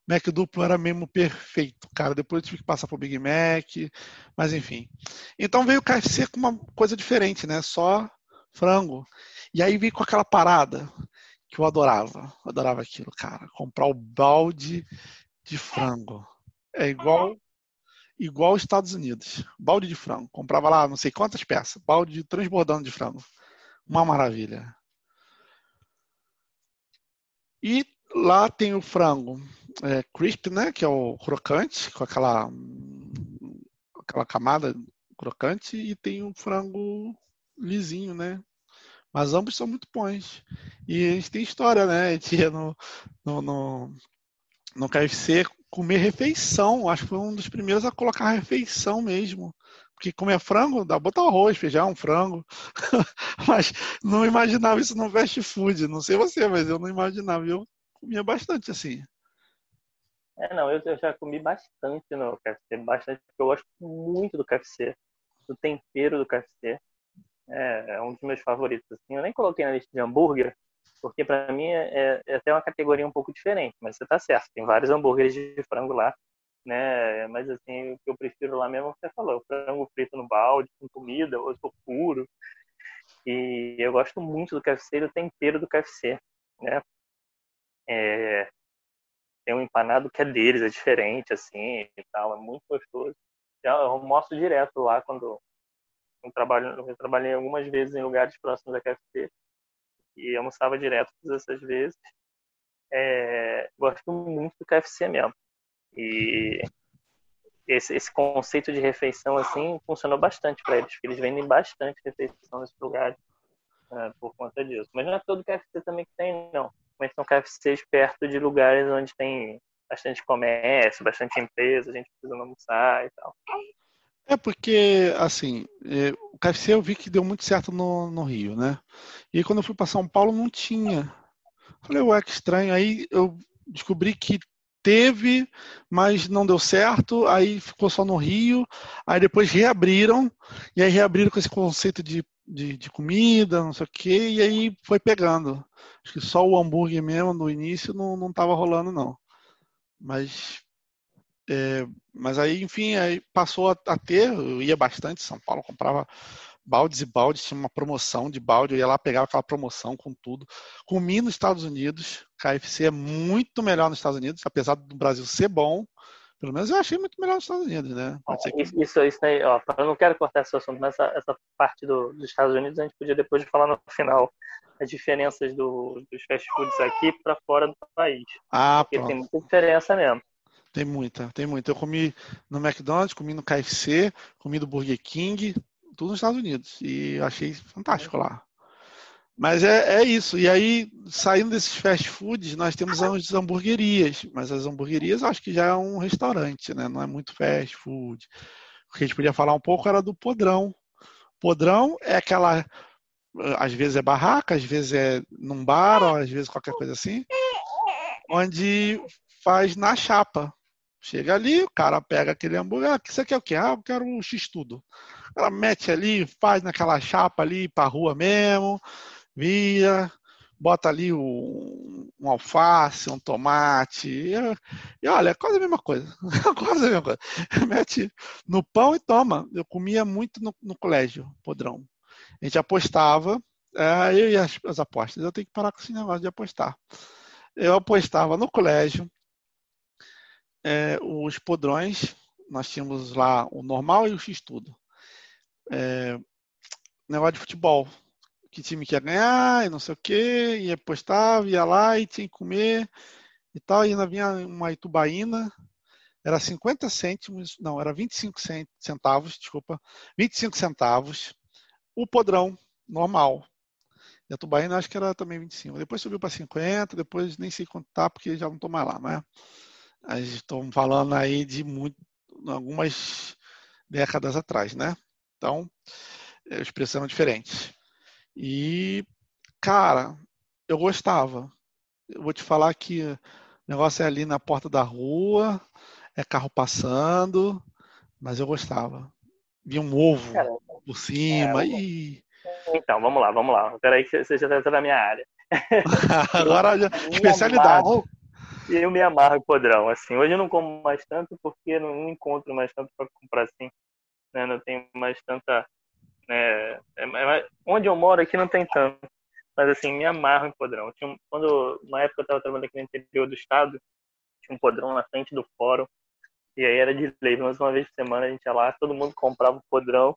Mac duplo era mesmo perfeito, cara. Depois eu tive que passar pro Big Mac, mas enfim. Então veio o KFC com uma coisa diferente, né? Só frango. E aí veio com aquela parada que eu adorava. Eu adorava aquilo, cara. Comprar o balde de frango. É igual igual os Estados Unidos. Balde de frango. Comprava lá não sei quantas peças. Balde transbordando de frango. Uma maravilha. E lá tem o frango é, crisp, né? Que é o crocante, com aquela, aquela camada crocante, e tem o frango lisinho, né? Mas ambos são muito bons. E a gente tem história, né? A gente ia no, no, no, no KFC comer refeição. Acho que foi um dos primeiros a colocar refeição mesmo. Porque comer frango, dá botar arroz, feijão, frango. mas não imaginava isso no fast food. Não sei você, mas eu não imaginava. Eu comia bastante assim. É, não, eu, eu já comi bastante no KFC, bastante, porque eu gosto muito do KFC, do tempero do KFC. É, é um dos meus favoritos. Assim. Eu nem coloquei na lista de hambúrguer, porque para mim é, é, até uma categoria um pouco diferente, mas você tá certo, tem vários hambúrgueres de frango lá, né? Mas assim, o que eu prefiro lá mesmo, você falou, frango frito no balde, com comida, ou puro. E eu gosto muito do KFC e do tempero do KFC, né? É, tem um empanado que é deles, é diferente, assim, e tal, é muito gostoso. Eu mostro direto lá quando eu trabalho, eu trabalhei algumas vezes em lugares próximos da KFC e almoçava direto todas essas vezes. É, gosto muito do KFC mesmo. E esse, esse conceito de refeição assim funcionou bastante para eles, porque eles vendem bastante refeição nesses lugares é, por conta disso. Mas não é todo KFC também que tem, não mas são KFCs perto de lugares onde tem bastante comércio, bastante empresa, a gente precisa almoçar e tal. É porque, assim, é, o KFC eu vi que deu muito certo no, no Rio, né? E quando eu fui para São Paulo não tinha. Falei, ué, que estranho. Aí eu descobri que teve, mas não deu certo, aí ficou só no Rio, aí depois reabriram, e aí reabriram com esse conceito de de, de comida, não sei o quê, e aí foi pegando. Acho que só o hambúrguer mesmo no início não, não tava rolando, não. Mas, é, mas aí, enfim, aí passou a, a, ter, eu ia bastante em São Paulo, comprava baldes e baldes, tinha uma promoção de balde, eu ia lá, pegava aquela promoção com tudo. Comi nos Estados Unidos, KFC é muito melhor nos Estados Unidos, apesar do Brasil ser bom, pelo menos eu achei muito melhor nos Estados Unidos, né? Que... Isso, isso aí, ó, eu não quero cortar esse assunto, mas essa, essa parte do, dos Estados Unidos a gente podia depois falar no final as diferenças do, dos fast foods aqui para fora do país. Ah, Porque pronto. tem muita diferença mesmo. Tem muita, tem muita. Eu comi no McDonald's, comi no KFC, comi no Burger King, tudo nos Estados Unidos. E achei fantástico lá. Mas é, é, isso. E aí, saindo desses fast foods, nós temos as hamburguerias. Mas as hamburguerias acho que já é um restaurante, né? Não é muito fast food. O que a gente podia falar um pouco era do podrão. Podrão é aquela. Às vezes é barraca, às vezes é num bar, ou às vezes qualquer coisa assim. Onde faz na chapa. Chega ali, o cara pega aquele hambúrguer. Ah, você quer o quê? Ah, eu quero um X-tudo. Ela mete ali, faz naquela chapa ali pra rua mesmo vira, bota ali um, um alface, um tomate, e, e, olha, é quase a mesma coisa, quase a mesma coisa. Mete no pão e toma. Eu comia muito no, no colégio, podrão. A gente apostava, é, eu e as, as apostas, eu tenho que parar com esse negócio de apostar. Eu apostava no colégio, é, os podrões, nós tínhamos lá o normal e o X-tudo. É, negócio de futebol que time que ia ganhar e não sei o que, e apostava, ia lá e tinha que comer e tal, e ainda vinha uma itubaína, era 50 cêntimos, não, era 25 centavos, desculpa, 25 centavos, o podrão normal. E a tubaína acho que era também 25. Depois subiu para 50, depois nem sei quanto tá, porque já não estou mais lá, né? Estamos falando aí de muito, algumas décadas atrás, né? Então, é, expressão diferente. E, cara, eu gostava. Eu vou te falar que o negócio é ali na porta da rua, é carro passando, mas eu gostava. Vi um ovo por cima é, e. Então, vamos lá, vamos lá. Peraí que você já está na minha área. Agora, especialidade. E eu me amarro podrão, assim. Hoje eu não como mais tanto porque não encontro mais tanto para comprar assim. Né? Não tenho mais tanta né? É, é, onde eu moro aqui não tem tanto. Mas assim, me amarro em podrão. Tinha, quando, na época eu estava trabalhando aqui no interior do estado, tinha um podrão na frente do fórum. E aí era de lei, mas uma vez por semana a gente ia lá, todo mundo comprava o podrão,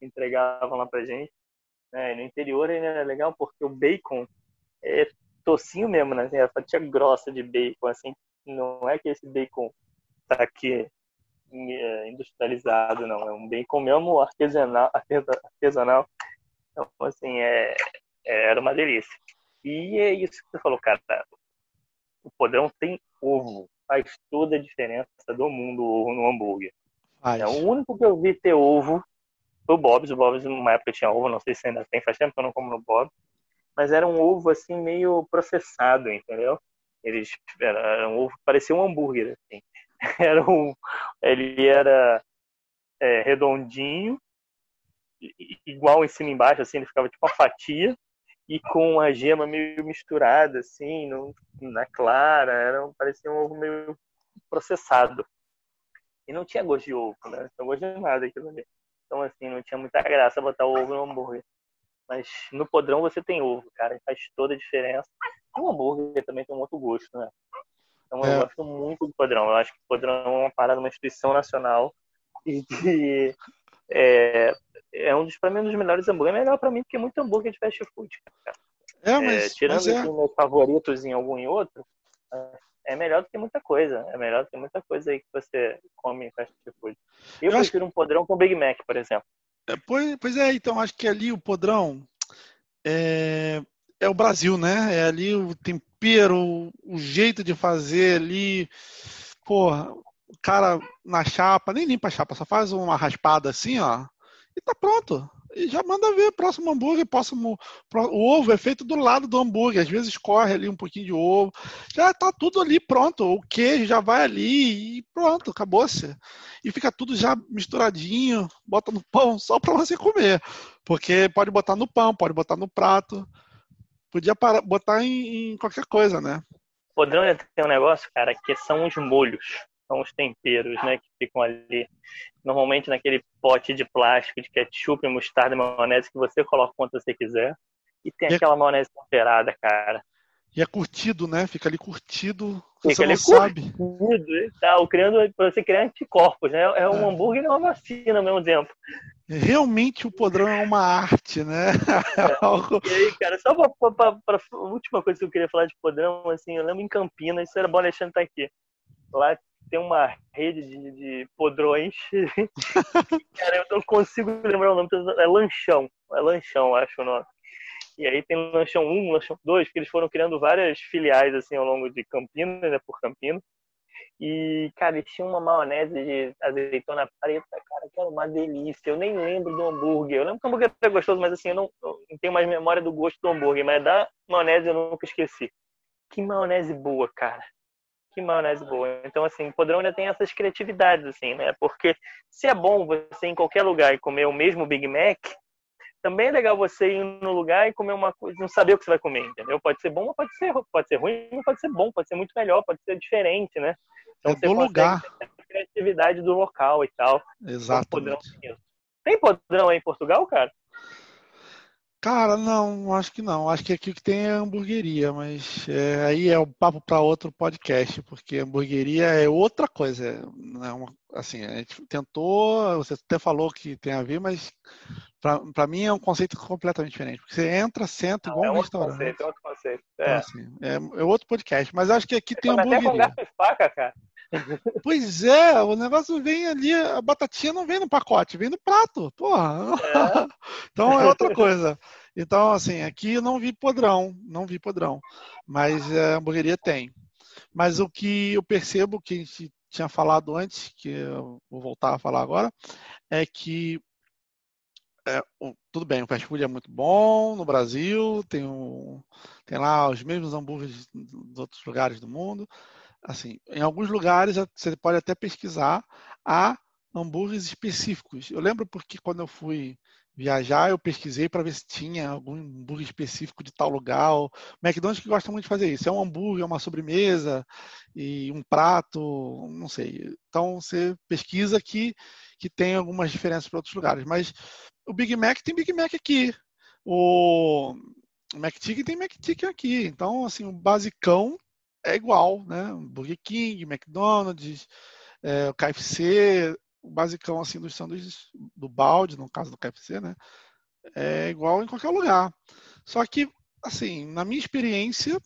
entregava lá pra gente. É, no interior ainda era legal porque o bacon é tocinho mesmo, né? Assim, a fatia grossa de bacon, assim, Não é que esse bacon tá aqui é, industrializado, não. É um bacon mesmo artesanal. artesanal. Então, assim, é, é, era uma delícia. E é isso que você falou, cara. O podrão tem ovo. Faz toda a diferença do mundo o ovo no hambúrguer. É o único que eu vi ter ovo foi o Bob's. O Bob's, numa época, tinha ovo. Não sei se ainda tem. Faz tempo que eu não como no Bob's. Mas era um ovo, assim, meio processado, entendeu? Eles, era, um ovo, parecia um hambúrguer, assim. Era um, ele era é, redondinho, igual em cima e embaixo, assim, ele ficava tipo uma fatia e com a gema meio misturada, assim, no, na clara, era, parecia um ovo meio processado. E não tinha gosto de ovo, né? Não tinha gosto de nada aquilo ali. Então, assim, não tinha muita graça botar o ovo no hambúrguer. Mas no podrão você tem ovo, cara, e faz toda a diferença. O hambúrguer também tem um outro gosto, né? Então eu é. gosto muito do podrão. Eu acho que o podrão é uma parada, uma instituição nacional e que é, é um dos, pra mim, um dos melhores hambúrgueres. É melhor pra mim porque é muito hambúrguer de fast food, cara. É, mas, é, tirando mas é... assim, meus favoritos em algum e outro, é melhor do que muita coisa. É melhor do que muita coisa aí que você come em fast food. Eu, eu prefiro acho... um podrão com Big Mac, por exemplo. É, pois, pois é, então acho que ali o podrão é, é o Brasil, né? É ali o tempero, o jeito de fazer ali. Porra, o cara na chapa, nem limpa a chapa, só faz uma raspada assim, ó, e tá pronto. E já manda ver próximo hambúrguer, próximo. O ovo é feito do lado do hambúrguer, às vezes corre ali um pouquinho de ovo. Já tá tudo ali pronto. O queijo já vai ali e pronto, acabou-se. E fica tudo já misturadinho, bota no pão só para você comer. Porque pode botar no pão, pode botar no prato. Podia para, botar em, em qualquer coisa, né? Podrão tem um negócio, cara, que são os molhos, são os temperos, né, que ficam ali. Normalmente naquele pote de plástico de ketchup, mostarda e maionese que você coloca quanto você quiser. E tem e é aquela é... maionese temperada, cara. E é curtido, né? Fica ali curtido. Fica você ali não sabe. Curtido e tal, criando, pra você criar anticorpos, né? É um é. hambúrguer e uma vacina ao mesmo tempo. Realmente o podrão é uma arte, né? É. E aí, cara, só para a última coisa que eu queria falar de podrão, assim, eu lembro em Campinas, isso era bom Alexandre estar tá aqui. Lá tem uma rede de, de podrões. cara, eu não consigo lembrar o nome, é Lanchão. É Lanchão, acho o nome. E aí tem Lanchão 1, Lanchão 2, porque eles foram criando várias filiais assim ao longo de Campinas, né, por Campinas. E, cara, eles tinham uma maionese de azeitona preta, cara, que era uma delícia. Eu nem lembro do hambúrguer. Eu lembro que o hambúrguer era gostoso, mas assim, eu não, eu não tenho mais memória do gosto do hambúrguer. Mas da maionese eu nunca esqueci. Que maionese boa, cara. Que maionese boa. Então, assim, o Podrão ainda tem essas criatividades, assim, né? Porque se é bom você ir em qualquer lugar e comer o mesmo Big Mac, também é legal você ir no lugar e comer uma coisa, não saber o que você vai comer, entendeu? Pode ser bom, pode ser, pode ser ruim, pode ser bom, pode ser muito melhor, pode ser diferente, né? Então, é do lugar. A criatividade do local e tal. Exatamente. Tem podrão aí em Portugal, cara? Cara, não, acho que não. Acho que aqui o que tem é hamburgueria, mas é, aí é o um papo para outro podcast, porque hamburgueria é outra coisa. É uma, assim, a gente tentou, você até falou que tem a ver, mas para mim é um conceito completamente diferente. Porque você entra, senta, igual é um restaurante. Conceito, é outro conceito. É. Então, assim, é, é, outro podcast, mas acho que aqui tem hamburgueria. Até com garfo e faca, cara. Pois é, o negócio vem ali, a batatinha não vem no pacote, vem no prato, porra. É. então é outra coisa. Então, assim, aqui eu não vi podrão, não vi podrão, mas a hamburgueria tem. Mas o que eu percebo, que a gente tinha falado antes, que eu vou voltar a falar agora, é que é, tudo bem, o fast food é muito bom no Brasil, tem, um, tem lá os mesmos hambúrgueres dos outros lugares do mundo, assim, em alguns lugares você pode até pesquisar há hambúrgueres específicos. Eu lembro porque quando eu fui viajar, eu pesquisei para ver se tinha algum hambúrguer específico de tal lugar. O McDonald's que gosta muito de fazer isso. É um hambúrguer, uma sobremesa e um prato, não sei. Então você pesquisa que, que tem algumas diferenças para outros lugares. Mas o Big Mac tem Big Mac aqui. O McChicken tem McChicken aqui. Então, assim, o basicão é igual, né? Burger King, McDonald's, é, o KFC, o basicão assim dos sanduíches do balde, no caso do KFC, né? É igual em qualquer lugar. Só que, assim, na minha experiência,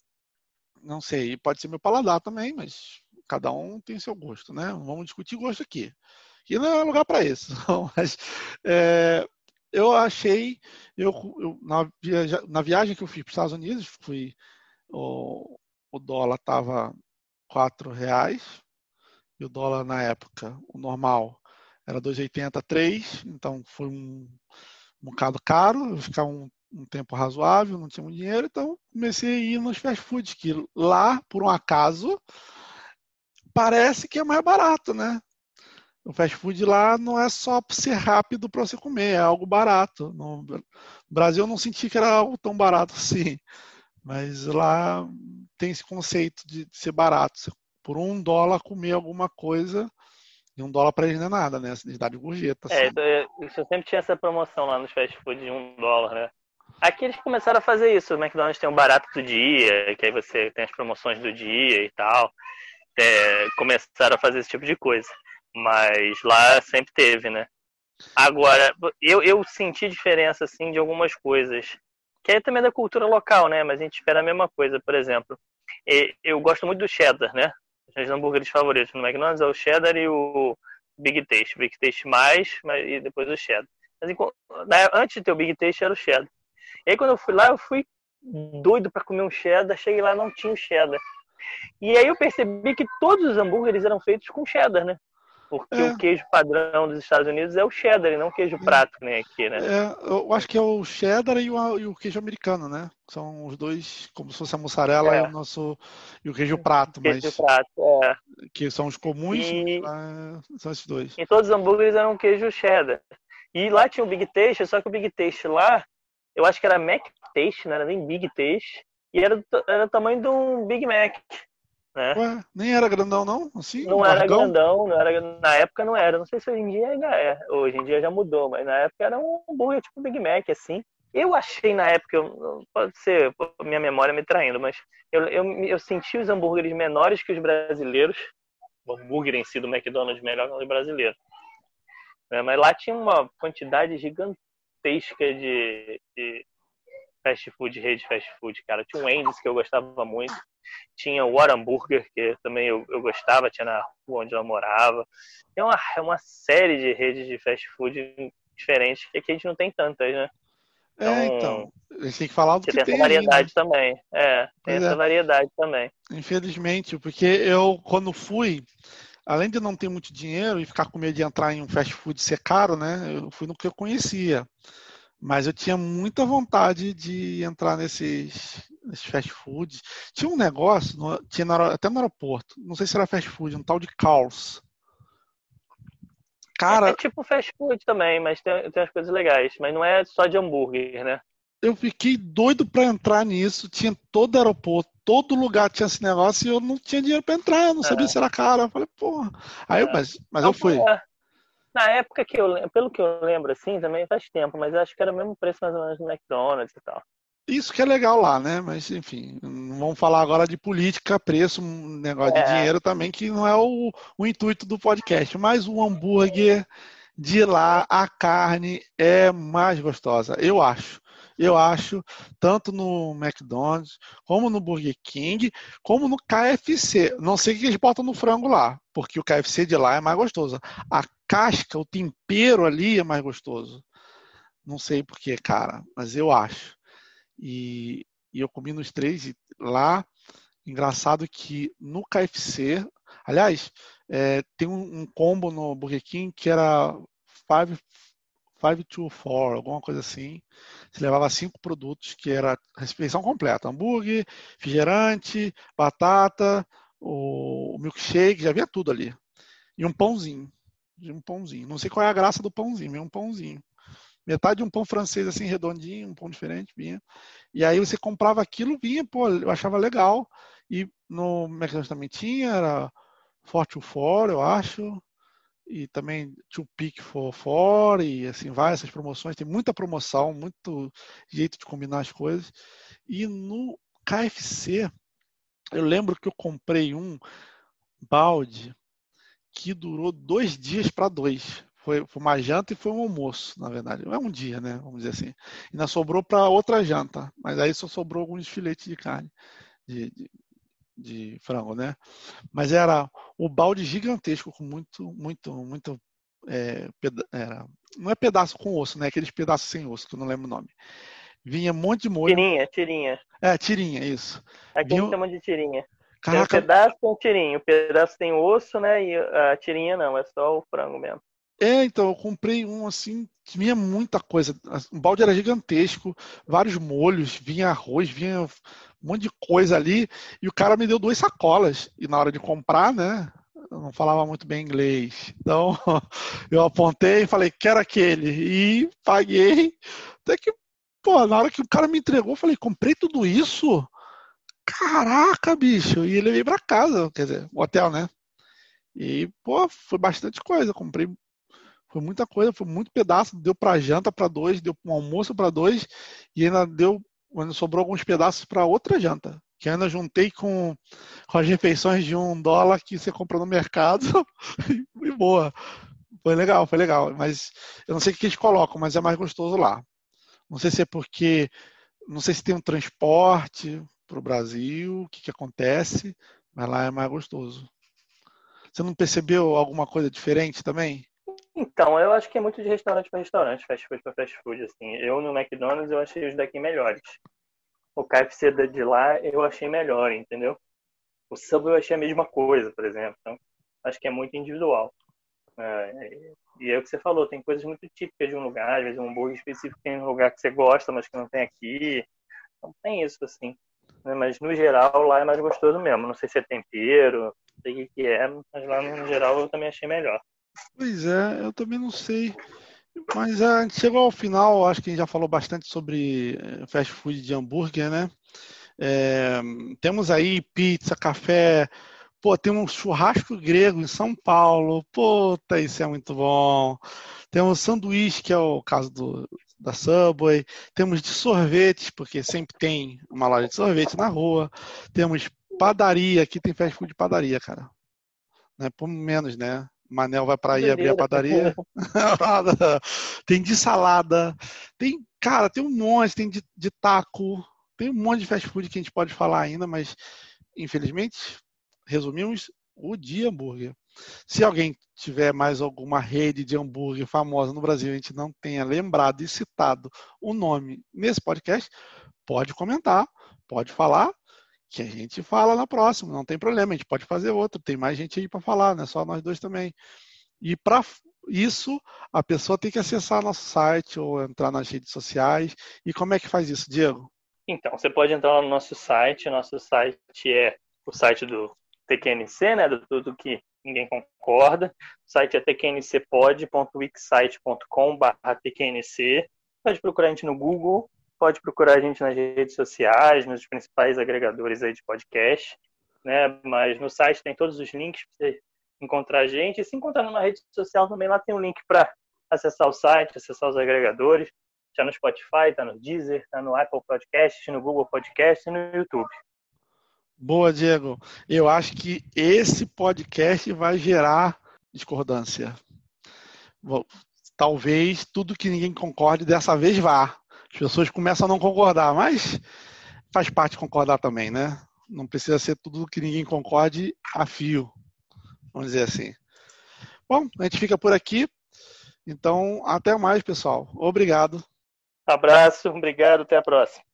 não sei, pode ser meu paladar também, mas cada um tem seu gosto, né? Vamos discutir gosto aqui. E não é lugar para isso. Mas é, eu achei, eu, eu na, viaja, na, viagem que eu fiz para os Estados Unidos, fui o dólar estava quatro reais e o dólar na época, o normal era 2,80 3, então foi um, um bocado caro, ficar um, um tempo razoável, não tinha muito dinheiro, então comecei a ir nos fast foods, que lá, por um acaso, parece que é mais barato, né? O fast food lá não é só ser rápido para você comer, é algo barato. No Brasil eu não senti que era algo tão barato assim, mas lá tem esse conceito de ser barato. Você, por um dólar comer alguma coisa, e um dólar para eles não é nada, né? Essa de gorjeta. É, assim. Eu sempre tinha essa promoção lá nos fast food de um dólar, né? Aqui eles começaram a fazer isso. O McDonald's tem o barato do dia, que aí você tem as promoções do dia e tal. É, começaram a fazer esse tipo de coisa. Mas lá sempre teve, né? Agora, eu, eu senti diferença, assim, de algumas coisas. Que é também da cultura local, né? Mas a gente espera a mesma coisa. Por exemplo, eu gosto muito do cheddar, né? Os hambúrgueres favoritos no McDonald's é o cheddar e o Big Taste. Big Taste mais, mas, e depois o cheddar. Mas, antes de ter o Big Taste era o cheddar. E aí quando eu fui lá, eu fui doido para comer um cheddar. Cheguei lá, não tinha o cheddar. E aí eu percebi que todos os hambúrgueres eram feitos com cheddar, né? Porque é. o queijo padrão dos Estados Unidos é o cheddar e não o queijo prato, né? Aqui, né? É, eu acho que é o cheddar e o, e o, queijo americano, né? São os dois, como se fosse a mussarela é. e o nosso e o queijo prato, queijo mas prato, é. que são os comuns, e... são esses dois. E todos os hambúrgueres eram queijo cheddar. E lá tinha o Big Taste, só que o Big Taste lá, eu acho que era Mac Taste, não era nem Big Taste, e era, era o tamanho de um Big Mac. Né? Ué, nem era grandão, não? Assim, não um era grandão, não era, na época não era. Não sei se hoje em dia ainda é. Hoje em dia já mudou, mas na época era um hambúrguer tipo Big Mac, assim. Eu achei na época, pode ser minha memória me traindo, mas eu, eu, eu senti os hambúrgueres menores que os brasileiros. O hambúrguer em si do McDonald's melhor que os brasileiros. É, mas lá tinha uma quantidade gigantesca de, de fast food, rede fast food, cara. Tinha um Wendy's que eu gostava muito. Tinha o Warhamburger, que também eu, eu gostava, tinha na rua onde eu morava. É uma, é uma série de redes de fast food diferentes que aqui a gente não tem tantas, né? É, então, então a gente tem que falar do que tem. Tem essa variedade ainda. também. É, tem pois essa é. variedade também. Infelizmente, porque eu, quando fui, além de não ter muito dinheiro e ficar com medo de entrar em um fast food ser caro, né? Eu fui no que eu conhecia. Mas eu tinha muita vontade de entrar nesses, nesses fast foods. Tinha um negócio, no, tinha no, até no aeroporto, não sei se era fast food, um tal de Carl's. Cara, é, é tipo fast food também, mas tem, tem umas coisas legais. Mas não é só de hambúrguer, né? Eu fiquei doido para entrar nisso. Tinha todo aeroporto, todo lugar tinha esse negócio e eu não tinha dinheiro para entrar. Eu não é. sabia se era caro. Eu falei, porra. Aí, é. mas, mas eu fui. É. Na época que eu pelo que eu lembro, assim, também faz tempo, mas acho que era o mesmo preço mais ou menos no McDonald's e tal. Isso que é legal lá, né? Mas, enfim, não vamos falar agora de política, preço, um negócio é. de dinheiro também, que não é o, o intuito do podcast. Mas o hambúrguer de lá, a carne é mais gostosa, eu acho. Eu acho, tanto no McDonald's, como no Burger King, como no KFC. Não sei o que eles botam no frango lá, porque o KFC de lá é mais gostoso. A casca, o tempero ali é mais gostoso. Não sei porquê, cara, mas eu acho. E, e eu comi nos três lá. Engraçado que no KFC, aliás, é, tem um, um, combo no Burger King que era 5 to 4, alguma coisa assim. Você levava cinco produtos que era refeição completa: hambúrguer, refrigerante, batata, o milkshake, já havia tudo ali. E um pãozinho um pãozinho. Não sei qual é a graça do pãozinho, é um pãozinho. Metade de um pão francês assim redondinho, um pão diferente, vinha. E aí você comprava aquilo, vinha, pô, eu achava legal. E no McDonald's também tinha, era Forte for, eu acho. E também Two Pick for for, e assim vai, essas promoções. Tem muita promoção, muito jeito de combinar as coisas. E no KFC, eu lembro que eu comprei um balde que durou dois dias para dois. Foi, foi, uma janta e foi um almoço, na verdade. É um dia, né? Vamos dizer assim. Ainda sobrou para outra janta, mas aí só sobrou alguns filetes de carne, de, de de frango, né? Mas era o balde gigantesco com muito, muito, muito. É, era, não é pedaço com osso, né? Aqueles pedaços sem osso, que eu não lembro o nome. Vinha um monte de molho. Tirinha, tirinha. É, tirinha, isso. Aqui Vinha... a gente chama de tirinha. Caraca, Tem um pedaço com tirinho. O pedaço tem osso, né? E a tirinha não, é só o frango mesmo. É, então, eu comprei um assim, vinha muita coisa. O balde era gigantesco, vários molhos, vinha arroz, vinha um monte de coisa ali. E o cara me deu duas sacolas. E na hora de comprar, né? Eu não falava muito bem inglês. Então, eu apontei e falei, quero aquele. E paguei. Até que, pô, na hora que o cara me entregou, eu falei, comprei tudo isso? Caraca, bicho! E ele veio pra casa, quer dizer, o hotel, né? E, pô, foi bastante coisa. Comprei foi muita coisa, foi muito pedaço. Deu para janta para dois, deu para um almoço para dois e ainda deu, ainda sobrou alguns pedaços para outra janta. Que ainda juntei com, com as refeições de um dólar que você compra no mercado e boa. Foi legal, foi legal. Mas eu não sei o que eles colocam, mas é mais gostoso lá. Não sei se é porque, não sei se tem um transporte para o Brasil, o que, que acontece, mas lá é mais gostoso. Você não percebeu alguma coisa diferente também? Então, eu acho que é muito de restaurante para restaurante, fast food para fast food. Assim. Eu no McDonald's eu achei os daqui melhores. O KFC de lá eu achei melhor, entendeu? O Subway eu achei a mesma coisa, por exemplo. Então, acho que é muito individual. É, e é o que você falou, tem coisas muito típicas de um lugar, às vezes um hambúrguer específico tem um lugar que você gosta, mas que não tem aqui. Então tem isso, assim. Né? Mas no geral lá é mais gostoso mesmo. Não sei se é tempero, não sei o que é, mas lá no geral eu também achei melhor. Pois é, eu também não sei. Mas é, a gente chegou ao final, acho que a gente já falou bastante sobre eh, fast food de hambúrguer, né? É, temos aí pizza, café, pô, tem um churrasco grego em São Paulo, puta, isso é muito bom. Temos sanduíche, que é o caso do, da Subway. Temos de sorvetes, porque sempre tem uma loja de sorvete na rua. Temos padaria, aqui tem fast food de padaria, cara. É por menos, né? Manel vai para aí abrir a padaria. tem de salada, tem, cara, tem um monte, tem de, de taco, tem um monte de fast food que a gente pode falar ainda, mas infelizmente resumimos o de hambúrguer. Se alguém tiver mais alguma rede de hambúrguer famosa no Brasil, a gente não tenha lembrado e citado o nome nesse podcast, pode comentar, pode falar, que a gente fala na próxima, não tem problema, a gente pode fazer outro, tem mais gente aí para falar, não é só nós dois também. E para isso, a pessoa tem que acessar nosso site ou entrar nas redes sociais. E como é que faz isso, Diego? Então, você pode entrar no nosso site, nosso site é o site do TQNC, né, do tudo que ninguém concorda. O site é tqnc.pod.wixsite.com/tqnc. Pode procurar a gente no Google pode procurar a gente nas redes sociais, nos principais agregadores aí de podcast, né? Mas no site tem todos os links para você encontrar a gente. E se encontrar numa rede social também, lá tem um link para acessar o site, acessar os agregadores. Está no Spotify, está no Deezer, está no Apple Podcast, no Google Podcast e no YouTube. Boa, Diego. Eu acho que esse podcast vai gerar discordância. Talvez tudo que ninguém concorde dessa vez vá. As pessoas começam a não concordar, mas faz parte concordar também, né? Não precisa ser tudo que ninguém concorde a fio, vamos dizer assim. Bom, a gente fica por aqui. Então, até mais, pessoal. Obrigado. Abraço, obrigado, até a próxima.